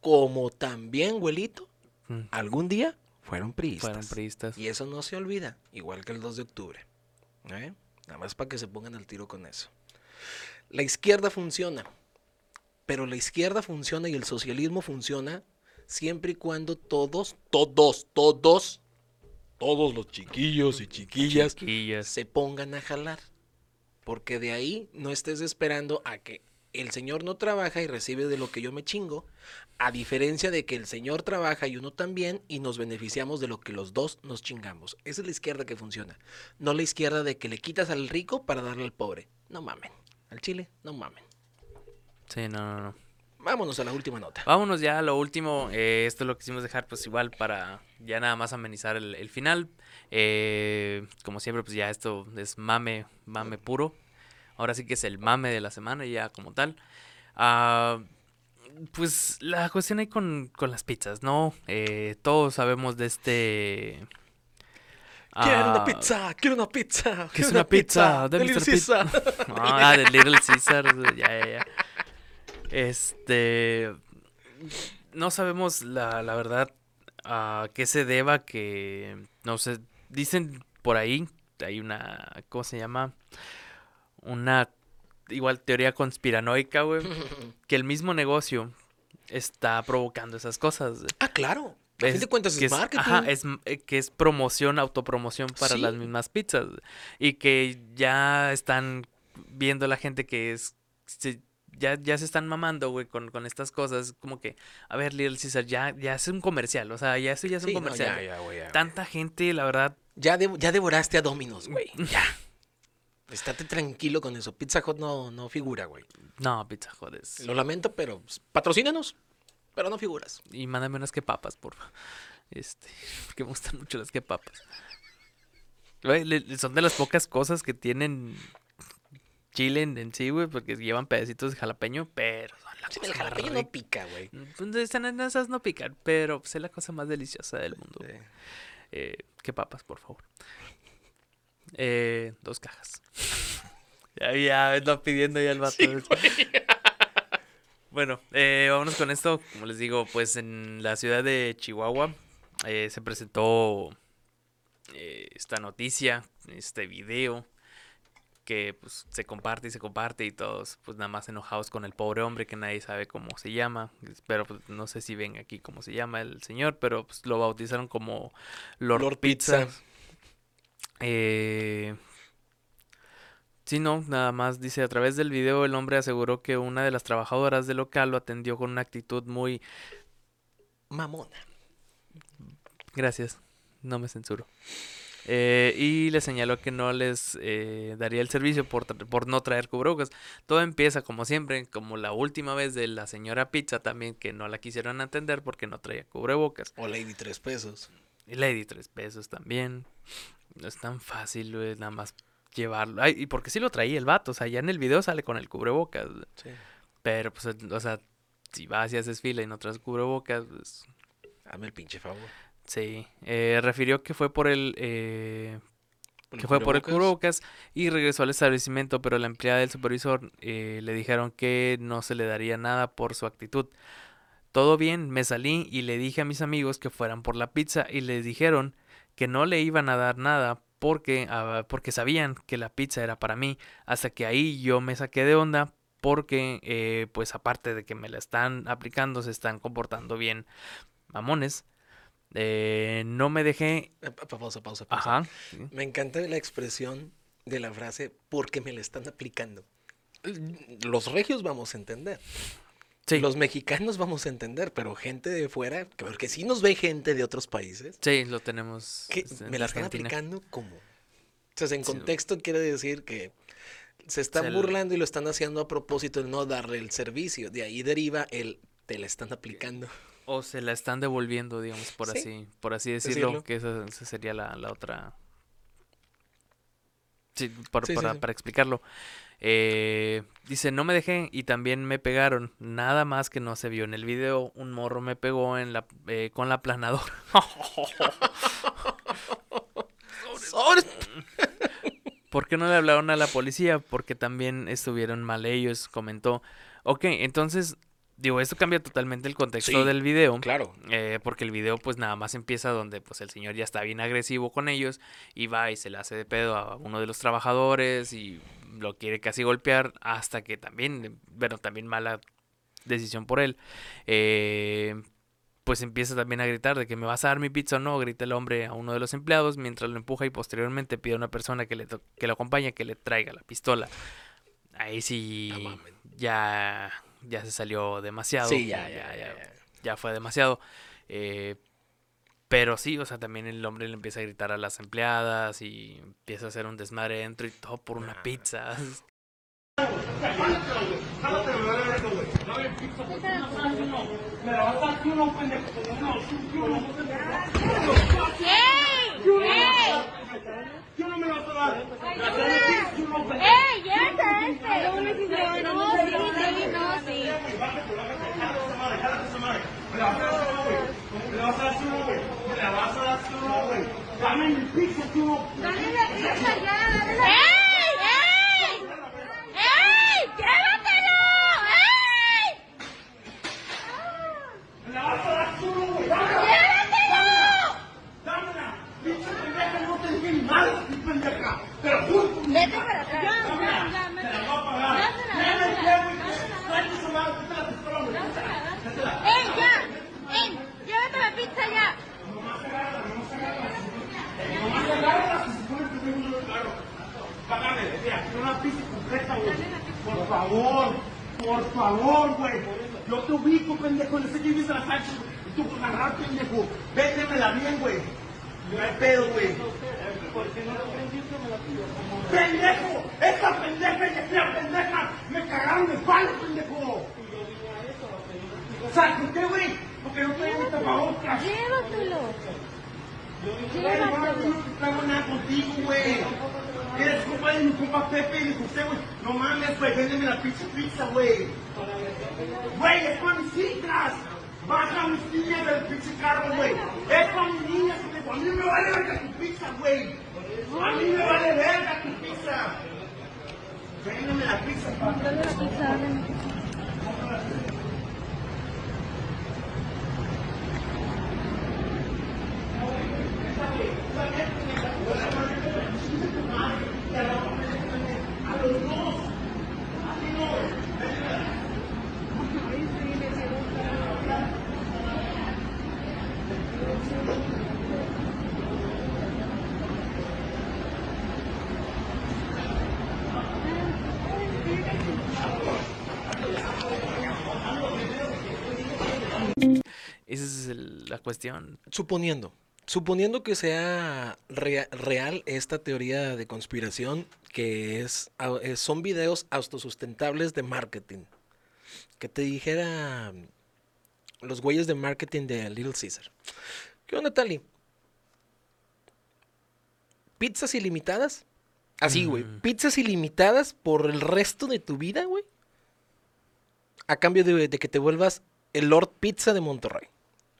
como también Güelito Mm. algún día fueron priistas. Fueron priistas. Y eso no se olvida, igual que el 2 de octubre. ¿eh? Nada más para que se pongan al tiro con eso. La izquierda funciona, pero la izquierda funciona y el socialismo funciona siempre y cuando todos, todos, todos, todos los chiquillos y chiquillas Chiquillas. se pongan a jalar. Porque de ahí no estés esperando a que el señor no trabaja y recibe de lo que yo me chingo, a diferencia de que el señor trabaja y uno también y nos beneficiamos de lo que los dos nos chingamos. Esa es la izquierda que funciona. No la izquierda de que le quitas al rico para darle al pobre. No mamen. Al chile, no mamen. Sí, no, no, no. Vámonos a la última nota. Vámonos ya a lo último. eh, esto lo quisimos dejar pues igual para ya nada más amenizar el, el final. Eh, como siempre, pues ya esto es mame, mame puro. Ahora sí que es el mame de la semana ya como tal. Ah, pues la cuestión ahí con, con las pizzas, ¿no? Eh, todos sabemos de este... quiero ah, una pizza, quiero una pizza. ¿Qué es una pizza? de De Little. Pizza. Caesar. Ah, de Little Caesar, ya, ya, ya. Este. No sabemos la, la verdad a qué se deba que. No sé. Dicen por ahí. Hay una. ¿Cómo se llama? Una. Igual teoría conspiranoica, güey. Que el mismo negocio está provocando esas cosas. Ah, claro. A fin de cuentas que es marketing. Ajá, es, eh, que es promoción, autopromoción para las mismas pizzas. Y que ya están viendo la gente que es. Ya, ya se están mamando, güey, con, con estas cosas. Como que, a ver, Little Caesar, ya, ya es un comercial. O sea, ya eso ya es un Sí, no, comercial. ya, ya, güey, ya, güey. Tanta gente, la verdad. Ya, de- ya devoraste a Dominos, güey. Ya. Estate tranquilo con eso. Pizza Hut no, no figura, güey. No, pizza jodes. Lo lamento, pero pues, patrocínanos. Pero no figuras. Y mándame unas que papas, por Este, que me gustan mucho las que papas. Son de las pocas cosas que tienen chile en, en sí, güey, porque llevan pedacitos de jalapeño, pero son la Sí, cosa el jalapeño rica. no pica, güey. Pues, están- esas no pican, pero pues, es la cosa más deliciosa del mundo. Sí. Eh, ¿Qué papas, por favor? Eh, dos cajas. ya, ya, ando pidiendo ya el vato. bueno, eh, vámonos con esto. Como les digo, pues en la ciudad de Chihuahua se presentó esta noticia, este video que pues se comparte y se comparte y todos pues nada más enojados con el pobre hombre que nadie sabe cómo se llama. Pero pues, no sé si ven aquí cómo se llama el señor, pero pues lo bautizaron como Lord, Lord Pizza. Pizza. Eh, sí, no, nada más dice, a través del video el hombre aseguró que una de las trabajadoras del local lo atendió con una actitud muy... Mamona. Gracias, no me censuro. Eh, y le señaló que no les eh, daría el servicio por, por no traer cubrebocas. Todo empieza como siempre, como la última vez de la señora Pizza también, que no la quisieron atender porque no traía cubrebocas. O Lady tres pesos. Y Lady tres pesos también. No es tan fácil, güey, nada más llevarlo. Ay, y porque sí lo traía el vato, o sea, ya en el video sale con el cubrebocas. Sí. Pero, pues, o sea, si vas y haces fila y no traes cubrebocas, pues, Hazme el pinche favor. Sí. Eh, refirió que fue por el... eh, ¿El que fue por el cubrebocas y regresó al establecimiento, pero la empleada del supervisor eh, le dijeron que no se le daría nada por su actitud. Todo bien, me salí y le dije a mis amigos que fueran por la pizza y les dijeron que no le iban a dar nada porque, ah, porque sabían que la pizza era para mí. Hasta que ahí yo me saqué de onda porque, eh, pues aparte de que me la están aplicando, se están comportando bien mamones. Eh, no me dejé... Eh, pa- Pausa, pausa, pausa. Ajá. Me encanta la expresión de la frase porque me la están aplicando. Los regios vamos a entender. Sí. Los mexicanos vamos a entender, pero gente de fuera, porque sí nos ve gente de otros países, Sí, lo tenemos. que este, me la están Argentina. aplicando como. Entonces, en Sí. contexto quiere decir que se están Se le- burlando y lo están haciendo a propósito de no darle el servicio. De ahí deriva el te la están aplicando. O se la están devolviendo, digamos, por Sí, así, por así decirlo, decirlo. que esa, esa sería la, la otra. Sí, por- Sí, para, para explicarlo. Eh, dice, no me dejé y también me pegaron. Nada más que no se vio en el video. Un morro me pegó en la, eh, con la aplanadora. ¿Por qué no le hablaron a la policía? Porque también estuvieron mal ellos, comentó. Ok, entonces, digo, esto cambia totalmente el contexto Sí, del video. Claro. eh, porque el video pues nada más empieza donde pues el señor ya está bien agresivo con ellos y va y se le hace de pedo a uno de los trabajadores y lo quiere casi golpear hasta que también, bueno, también mala decisión por él. eh, pues empieza también a gritar de que me vas a dar mi pizza o no, grita el hombre a uno de los empleados mientras lo empuja y posteriormente pide a una persona que, le que lo acompañe que le traiga la pistola. Ahí sí No ya, ya se salió demasiado. Sí, ya, ya, ya. ya. ya fue demasiado. eh, pero sí, o sea, también el hombre le empieza a gritar a las empleadas y empieza a hacer un desmadre dentro y todo por una pizza. Es el- la cuestión. Suponiendo, suponiendo que sea rea- real esta teoría de conspiración, que es, son videos autosustentables de marketing. Que te dijera mm, los güeyes de marketing de Little Caesar. ¿Qué onda, Tali? ¿Pizzas ilimitadas? Así, güey. ¿Pizzas ilimitadas por el resto de tu vida, güey? A cambio de, de que te vuelvas el Lord Pizza de Monterrey.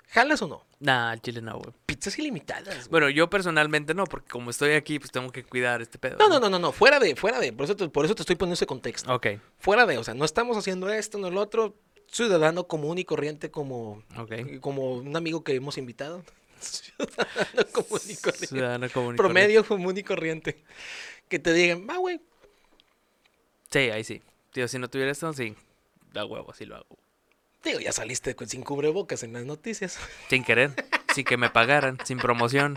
¿Jalas o no? Nah, al chile no, güey. Pizzas ilimitadas. güey. Bueno, yo personalmente no, porque como estoy aquí, pues tengo que cuidar este pedo. No, no, no, no, no, fuera de, fuera de. Por eso te, por eso te estoy poniendo ese contexto. Ok, Fuera de, o sea, no estamos haciendo esto, no lo otro. Ciudadano común y corriente como, ok. como un amigo que hemos invitado. Ciudadano común y corriente. Ciudadano común y Promedio común y corriente. Que te digan, va, güey. corriente. Sí, ahí sí. Tío, si no tuviera esto, sí. Da huevo, así lo hago. Digo, ya saliste sin cubrebocas en las noticias. Sin querer, sin que me pagaran, sin promoción.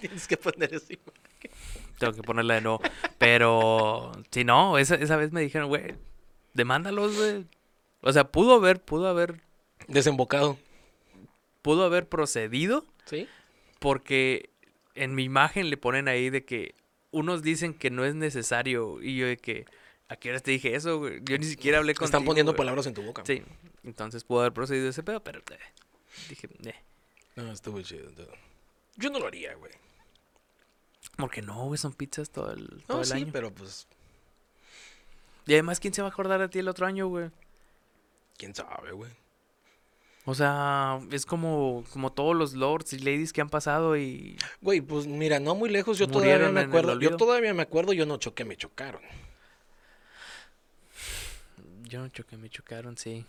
Tienes que poner así. Tengo que ponerla de nuevo. Pero, si no, esa, esa vez me dijeron, güey, demándalos, güey. O sea, pudo haber, pudo haber, Desembocado. pudo haber procedido ¿Sí? porque en mi imagen le ponen ahí de que unos dicen que no es necesario y yo de que, ¿a qué horas te dije eso, güey? Yo ni siquiera hablé con Están poniendo palabras en tu boca. Sí, entonces pudo haber procedido ese pedo, pero eh, dije, eh, No, estuvo chido. todo. Yo no lo haría, güey. porque no, güey, son pizzas todo el, todo No, el sí, año. pero pues, Y además, ¿quién se va a acordar de ti el otro año, güey? quién sabe, güey. O sea, es como, como todos los lords y ladies que han pasado y... Güey, pues mira, no muy lejos, yo todavía me acuerdo. Yo todavía me acuerdo, yo no choqué, me chocaron. Yo no choqué, me chocaron, sí.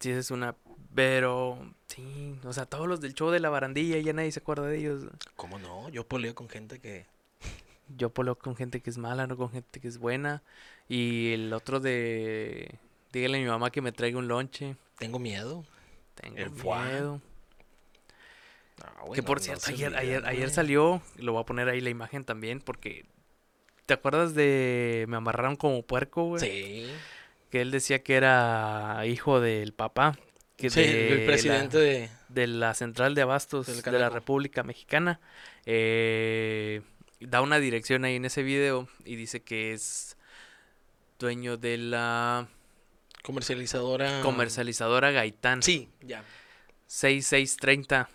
Sí, esa es una... Pero, sí, o sea, todos los del show de la barandilla, ya nadie se acuerda de ellos. ¿Cómo no? Yo poleo con gente que. Yo poleo con gente que es mala, no con gente que es buena. Y el otro de... Dígale a mi mamá que me traiga un lonche. Tengo miedo. Tengo El miedo. No, güey, que por no cierto, ayer, ayer, ayer salió, lo voy a poner ahí la imagen también, porque... ¿Te acuerdas de... Me amarraron como puerco, güey? Sí. Que él decía que era hijo del papá. Que Sí, de el presidente la- de. de la central de abastos de la. República Mexicana. eh, da una dirección ahí en ese video y dice que es dueño de la Comercializadora. comercializadora Gaitán. Sí, ya. 6630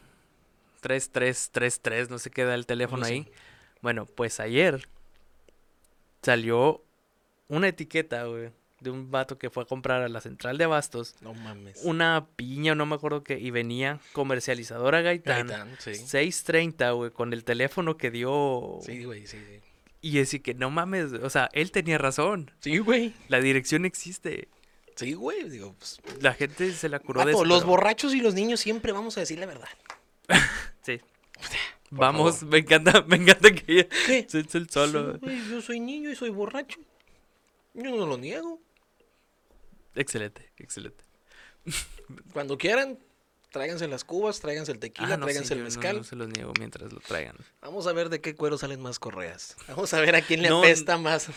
3333, no sé qué da el teléfono Algo ahí. así. Bueno, pues ayer salió una etiqueta, güey, de un vato que fue a comprar a la central de abastos No mames. una piña, no me acuerdo qué, y venía comercializadora Gaitán, Gaitán, sí. 630, güey, con el teléfono que dio. Sí, güey, sí, sí. Y decir que no mames, o sea, él tenía razón. Sí, güey. La dirección existe. Sí, güey. Digo, pues. La gente se la curó de eso, los pero- borrachos y los niños siempre vamos a decir la verdad. Sí. Vamos, me encanta, me encanta que ella solo. Sí, yo soy niño y soy borracho. Yo no lo niego. Excelente, excelente. Cuando quieran, tráiganse las cubas, tráiganse el tequila, Ah, no, sí, tráiganse el yo no- mezcal. No, se los niego mientras lo traigan. Vamos a ver de qué cuero salen más correas. Vamos a ver a quién le No, apesta más.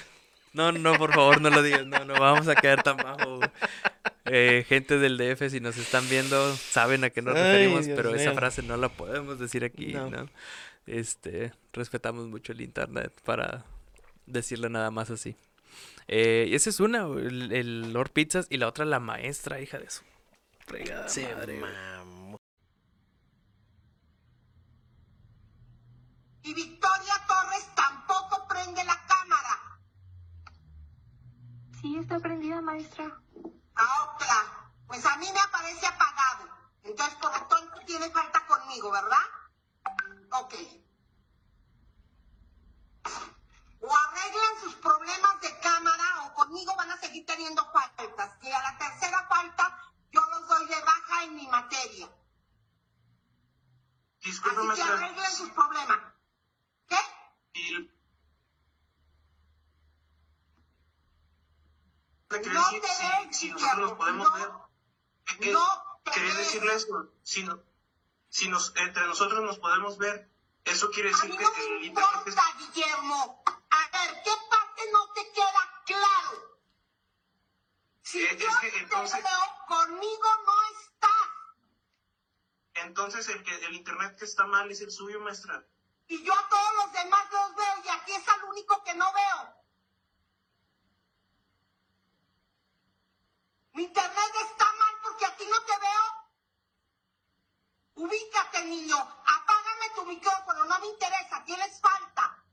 No, no, por favor, no lo digas. No, no vamos a quedar tan bajo. Eh, gente del DF, si nos están viendo, saben a qué nos Ay, referimos, Dios pero esa frase no la podemos decir aquí, No. ¿no? Este, respetamos mucho el internet para decirle nada más así. Eh, y esa es una, el, el Lord Pizzas, y la otra la maestra, hija de su fregada Se madre, mamó. Y Victoria Torres tampoco prende la cámara. Sí, está prendida, maestra. A otra. Pues a mí me aparece apagado. Entonces, por lo tanto, tiene falta conmigo, ¿verdad? Ok. O arreglan sus problemas de cámara o conmigo van a seguir teniendo faltas. Y a la tercera falta, yo los doy de baja en mi materia. Disculpe, Así que arreglen sus problemas. ¿Qué? Y- Quería No decir te si- si, nosotros nos podemos no, ver. Es que no te quería decirle eso. Si, no- si nos, entre nosotros nos podemos ver, eso quiere A decir mí que no el me importa, Guillermo. A ver, ¿qué parte no te queda claro? Si Eh, es yo que te entonces- veo, conmigo no estás. Entonces el que el internet que está mal es el suyo, maestra. Y yo a todos los demás los veo y aquí es al único que no veo. Mi internet está mal porque a ti no te veo. Ubícate, niño. Apágame tu micrófono. No me interesa. Tienes falta.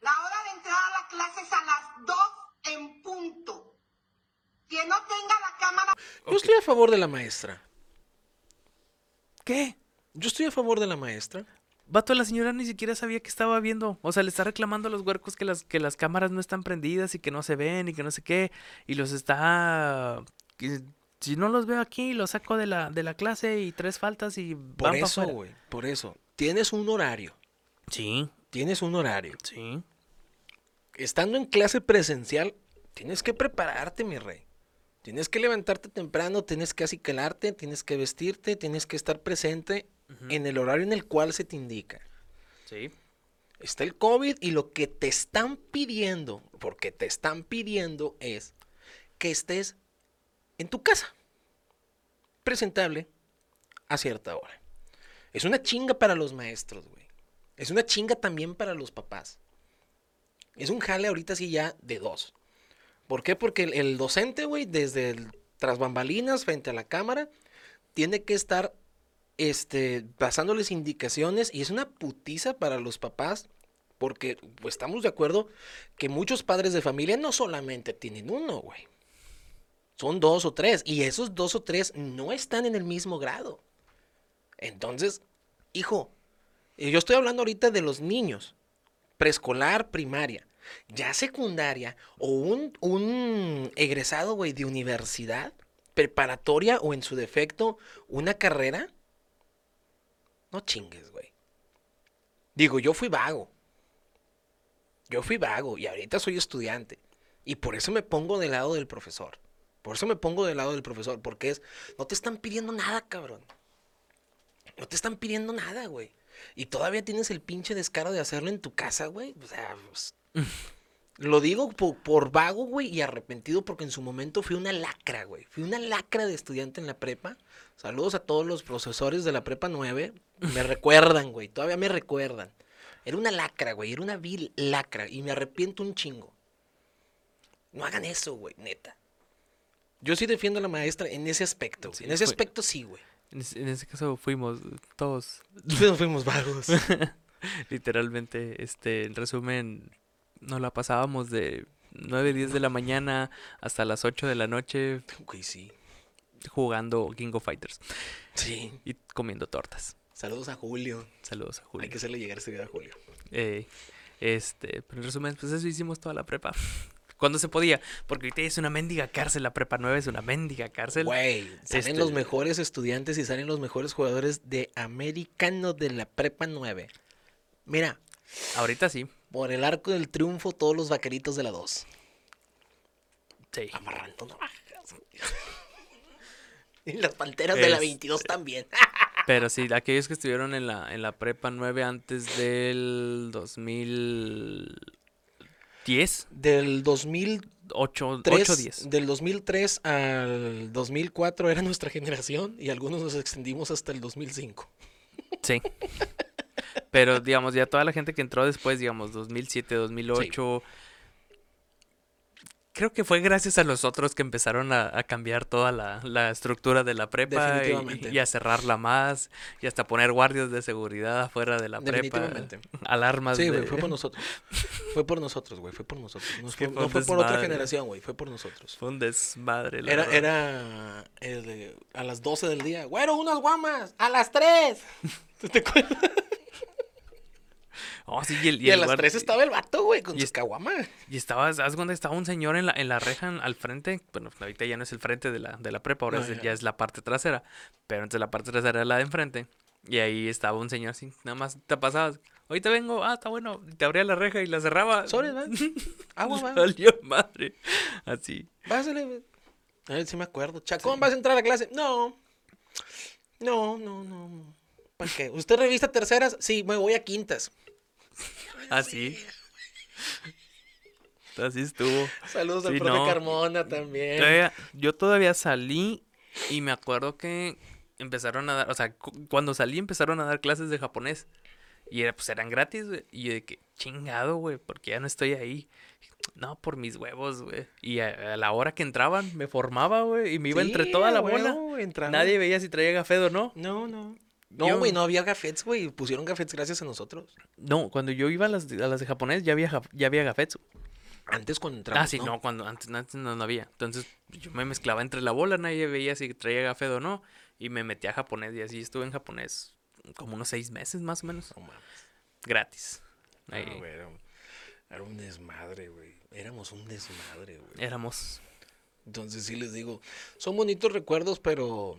La hora de entrar a la clase es a las 2 en punto. Quien no tenga la cámara Yo estoy a favor de la maestra. ¿Qué? Yo estoy a favor de la maestra. Vato, la señora ni siquiera sabía que estaba viendo. O sea, le está reclamando a los huercos que las, que las cámaras no están prendidas y que no se ven y que no sé qué. Y los está. si no los veo aquí, los saco de la, de la clase y tres faltas y Por van eso, güey. Por eso. Tienes un horario. Sí, Tienes un horario. sí. Estando en clase presencial, tienes que prepararte, mi rey. Tienes que levantarte temprano, tienes que acicalarte, tienes que vestirte, tienes que estar presente en el horario en el cual se te indica. Sí. Está el COVID y lo que te están pidiendo, porque te están pidiendo es que estés en tu casa, presentable a cierta hora. Es una chinga para los maestros, güey. Es una chinga también para los papás. Es un jale ahorita sí ya de dos. ¿Por qué? Porque el, el docente, güey, desde el, tras bambalinas frente a la cámara, tiene que estar este, pasándoles indicaciones y es una putiza para los papás porque pues, estamos de acuerdo que muchos padres de familia no solamente tienen uno, güey. Son dos o tres y esos dos o tres no están en el mismo grado. Entonces, hijo, yo estoy hablando ahorita de los niños, preescolar, primaria, ya secundaria o un, un egresado, güey, de universidad, preparatoria o en su defecto una carrera. No chingues, güey. Digo, yo fui vago. Yo fui vago y ahorita soy estudiante. Y por eso me pongo del lado del profesor. Por eso me pongo del lado del profesor. Porque es, no te están pidiendo nada, cabrón. No te están pidiendo nada, güey. Y todavía tienes el pinche descaro de hacerlo en tu casa, güey. O sea, pues, lo digo por, por vago, güey, y arrepentido porque en su momento fui una lacra, güey. Fui una lacra de estudiante en la prepa. Saludos a todos los profesores de la prepa 9. Me recuerdan, güey. Todavía me recuerdan. Era una lacra, güey. Era una vil lacra. Y me arrepiento un chingo. No hagan eso, güey, neta. Yo sí defiendo a la maestra en ese aspecto. Sí, en ese fue- aspecto sí, güey. En, ese- en ese caso fuimos todos. Fuimos- fuimos vagos. Literalmente, este, en resumen, nos la pasábamos de 9, 10 de la mañana hasta las 8 de la noche Güey, sí. Jugando King of Fighters Sí. y comiendo tortas. Saludos a Julio. Saludos a Julio. Hay que hacerle llegar este video a Julio. Eh, este, pero en resumen, pues eso hicimos toda la prepa. Cuando se podía, porque ahorita es una mendiga cárcel, la prepa 9 es una mendiga cárcel. Güey, salen Este- los mejores estudiantes y salen los mejores jugadores de americano de la prepa 9. Mira, Ahorita sí. por el arco del triunfo, todos los vaqueritos de la 2. Sí. Amarrando navajas. y las panteras de la Este- 22 también. Pero sí, aquellos que estuvieron en la, en la prepa 9 antes del 2010, Del 2003, 8, 8 10. del 2003 al 2004 era nuestra generación y algunos nos extendimos hasta el 2005. Sí. Pero digamos, ya toda la gente que entró después, digamos, 2007, 2008, creo que fue gracias a los otros que empezaron a, a cambiar toda la, la estructura de la prepa y, y a cerrarla más y hasta poner guardias de seguridad afuera de la prepa. Definitivamente. Alarmas Sí, de... güey, fue por nosotros. Fue por nosotros, güey, fue por nosotros. No fue, fue no un fue por otra generación, güey, fue por nosotros. Fue un desmadre, la Era, era el de- a las 12 del día. Güero, unas guamas, a las 3. ¿Te acuerdas? Oh, sí, y, el- y Y a el las guard- 3 estaba el vato, güey, con es- caguamas. Y estaba, ¿sabes dónde estaba un señor en la, en la reja en- al frente? Bueno, ahorita ya no es el frente de la, de la prepa, ahora No, es- ya. es la parte trasera. Pero antes la parte trasera era la de enfrente. Y ahí estaba un señor así, nada más te pasabas. Ahorita vengo, ah, está bueno. y Te abría la reja y la cerraba. Va. Agua, va. Salió madre. Así. Pásale. A ver si me acuerdo. Chacón, ¿vas a entrar a clase? No. No, no, no. ¿Para qué? ¿Usted revista terceras? Sí, me voy a quintas. Así. Así estuvo. Saludos al profe no. Carmona también. Todavía- yo todavía salí y me acuerdo que empezaron a dar, o sea, cu- cuando salí empezaron a dar clases de japonés. Y era, pues eran gratis, güey. Y yo de que, chingado, güey, porque ya no estoy ahí. No, por mis huevos, güey. Y a, a la hora que entraban, me formaba, güey. Y me iba entre toda la bola. Nadie veía si traía gafet o no. No, no. No, güey, no había gafets, güey. Pusieron gafets gracias a nosotros. No, cuando yo iba a las, de- a las de japonés ya había, ya había gafets. Antes cuando entramos, Ah, sí, no, cuando antes, antes no, no había. Entonces yo me mezclaba entre la bola, nadie veía si traía gafet o no. Y me metí a japonés y así estuve en japonés como unos seis meses más o menos. No mames. Gratis. No, Ahí era, un- era un desmadre, güey. Éramos un desmadre, güey. éramos. Entonces sí les digo, son bonitos recuerdos, pero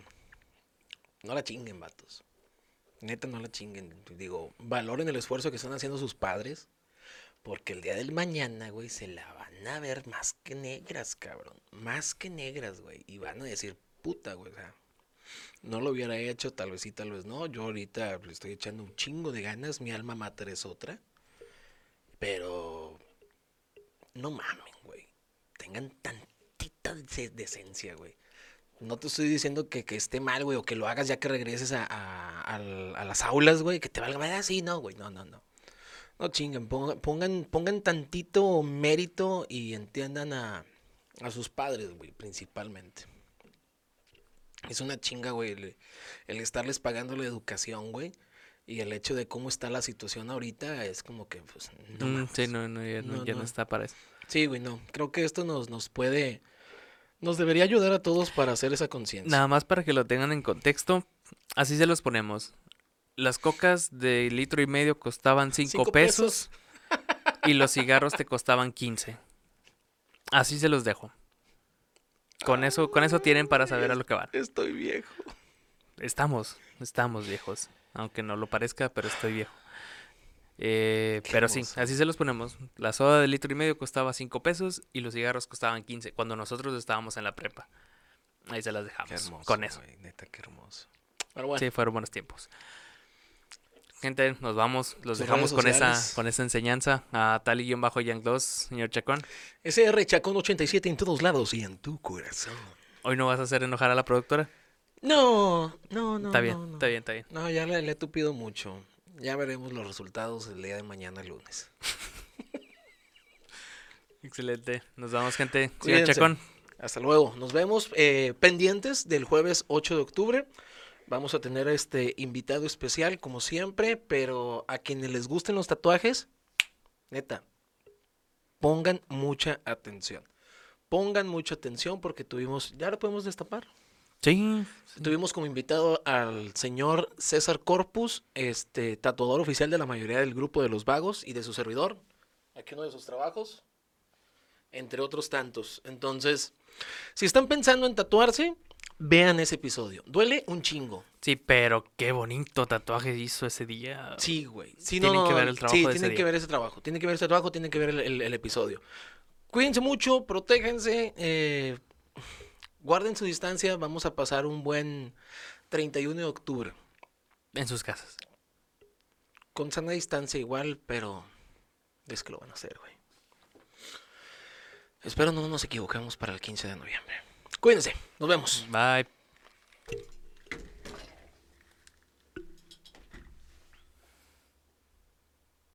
no la chinguen, vatos. Neta, no la chinguen. Digo, valoren el esfuerzo que están haciendo sus padres, porque el día del mañana, güey, se la van a ver más que negras, cabrón. Más que negras, güey. Y van a decir, puta, güey, o sea, no lo hubiera hecho, tal vez sí, tal vez no. Yo ahorita le estoy echando un chingo de ganas, mi alma mater es otra. Pero no mamen, güey. Tengan tantita dece- decencia, güey. No te estoy diciendo que, que esté mal, güey, o que lo hagas ya que regreses a, a- las aulas, güey, que te valga madre así, no, güey, no, no, no. No chinguen, pongan, pongan, pongan tantito mérito y entiendan a, a sus padres, güey, principalmente. Es una chinga, güey, el, el estarles pagando la educación, güey. Y el hecho de cómo está la situación ahorita es como que, pues, no Mm, sí, no, no, ya, no, No, ya no no. está para eso. Sí, güey, no. Creo que esto nos, nos puede. Nos debería ayudar a todos para hacer esa conciencia. Nada más para que lo tengan en contexto, así se los ponemos. Las cocas de litro y medio costaban 5 Cinco pesos, y los cigarros te costaban 15. Así se los dejo. Con eso, con eso tienen para saber a lo que van. Estoy viejo. Estamos, estamos viejos. Aunque no lo parezca, pero estoy viejo. Eh, pero sí, así se los ponemos. La soda de litro y medio costaba 5 pesos y los cigarros costaban 15 cuando nosotros estábamos en la prepa. Ahí se las dejamos. Qué hermoso. con eso. güey, neta, qué hermoso. Pero bueno, Sí, fueron buenos tiempos. Gente, nos vamos. Los dejamos con esa, con esa enseñanza. A Tali-Yang2, señor Chacón. SR Chacón 87 en todos lados y en tu corazón. Hoy no vas a hacer enojar a la productora. No, no, no. está bien, no, no. está bien, está bien. No, ya le, le he tupido mucho. Ya veremos los resultados el día de mañana, lunes. Excelente. Nos vamos, gente. Señor Cuídense. Chacón. Hasta luego. Nos vemos eh, pendientes del jueves 8 de octubre. Vamos a tener este invitado especial, como siempre, pero a quienes les gusten los tatuajes, neta, pongan mucha atención. Pongan mucha atención porque tuvimos, ya lo podemos destapar. Sí. Tuvimos como invitado al señor César Corpus, este tatuador oficial de la mayoría del grupo de los vagos y de su servidor. Aquí uno de sus trabajos, entre otros tantos. Entonces, si están pensando en tatuarse, vean ese episodio. Duele un chingo. Sí, pero qué bonito tatuaje hizo ese día. Sí, güey. Sí, Tienen no, que ver el trabajo Sí, de ese tienen que día. ver ese trabajo. Tienen que ver ese trabajo, tienen que ver el, el- el episodio. Cuídense mucho, protéjense, eh, guarden su distancia. Vamos a pasar un buen 31 de octubre. En sus casas. Con sana distancia igual, pero es que lo van a hacer, güey. Espero no nos equivoquemos para el 15 de noviembre. Cuídense, nos vemos. Bye.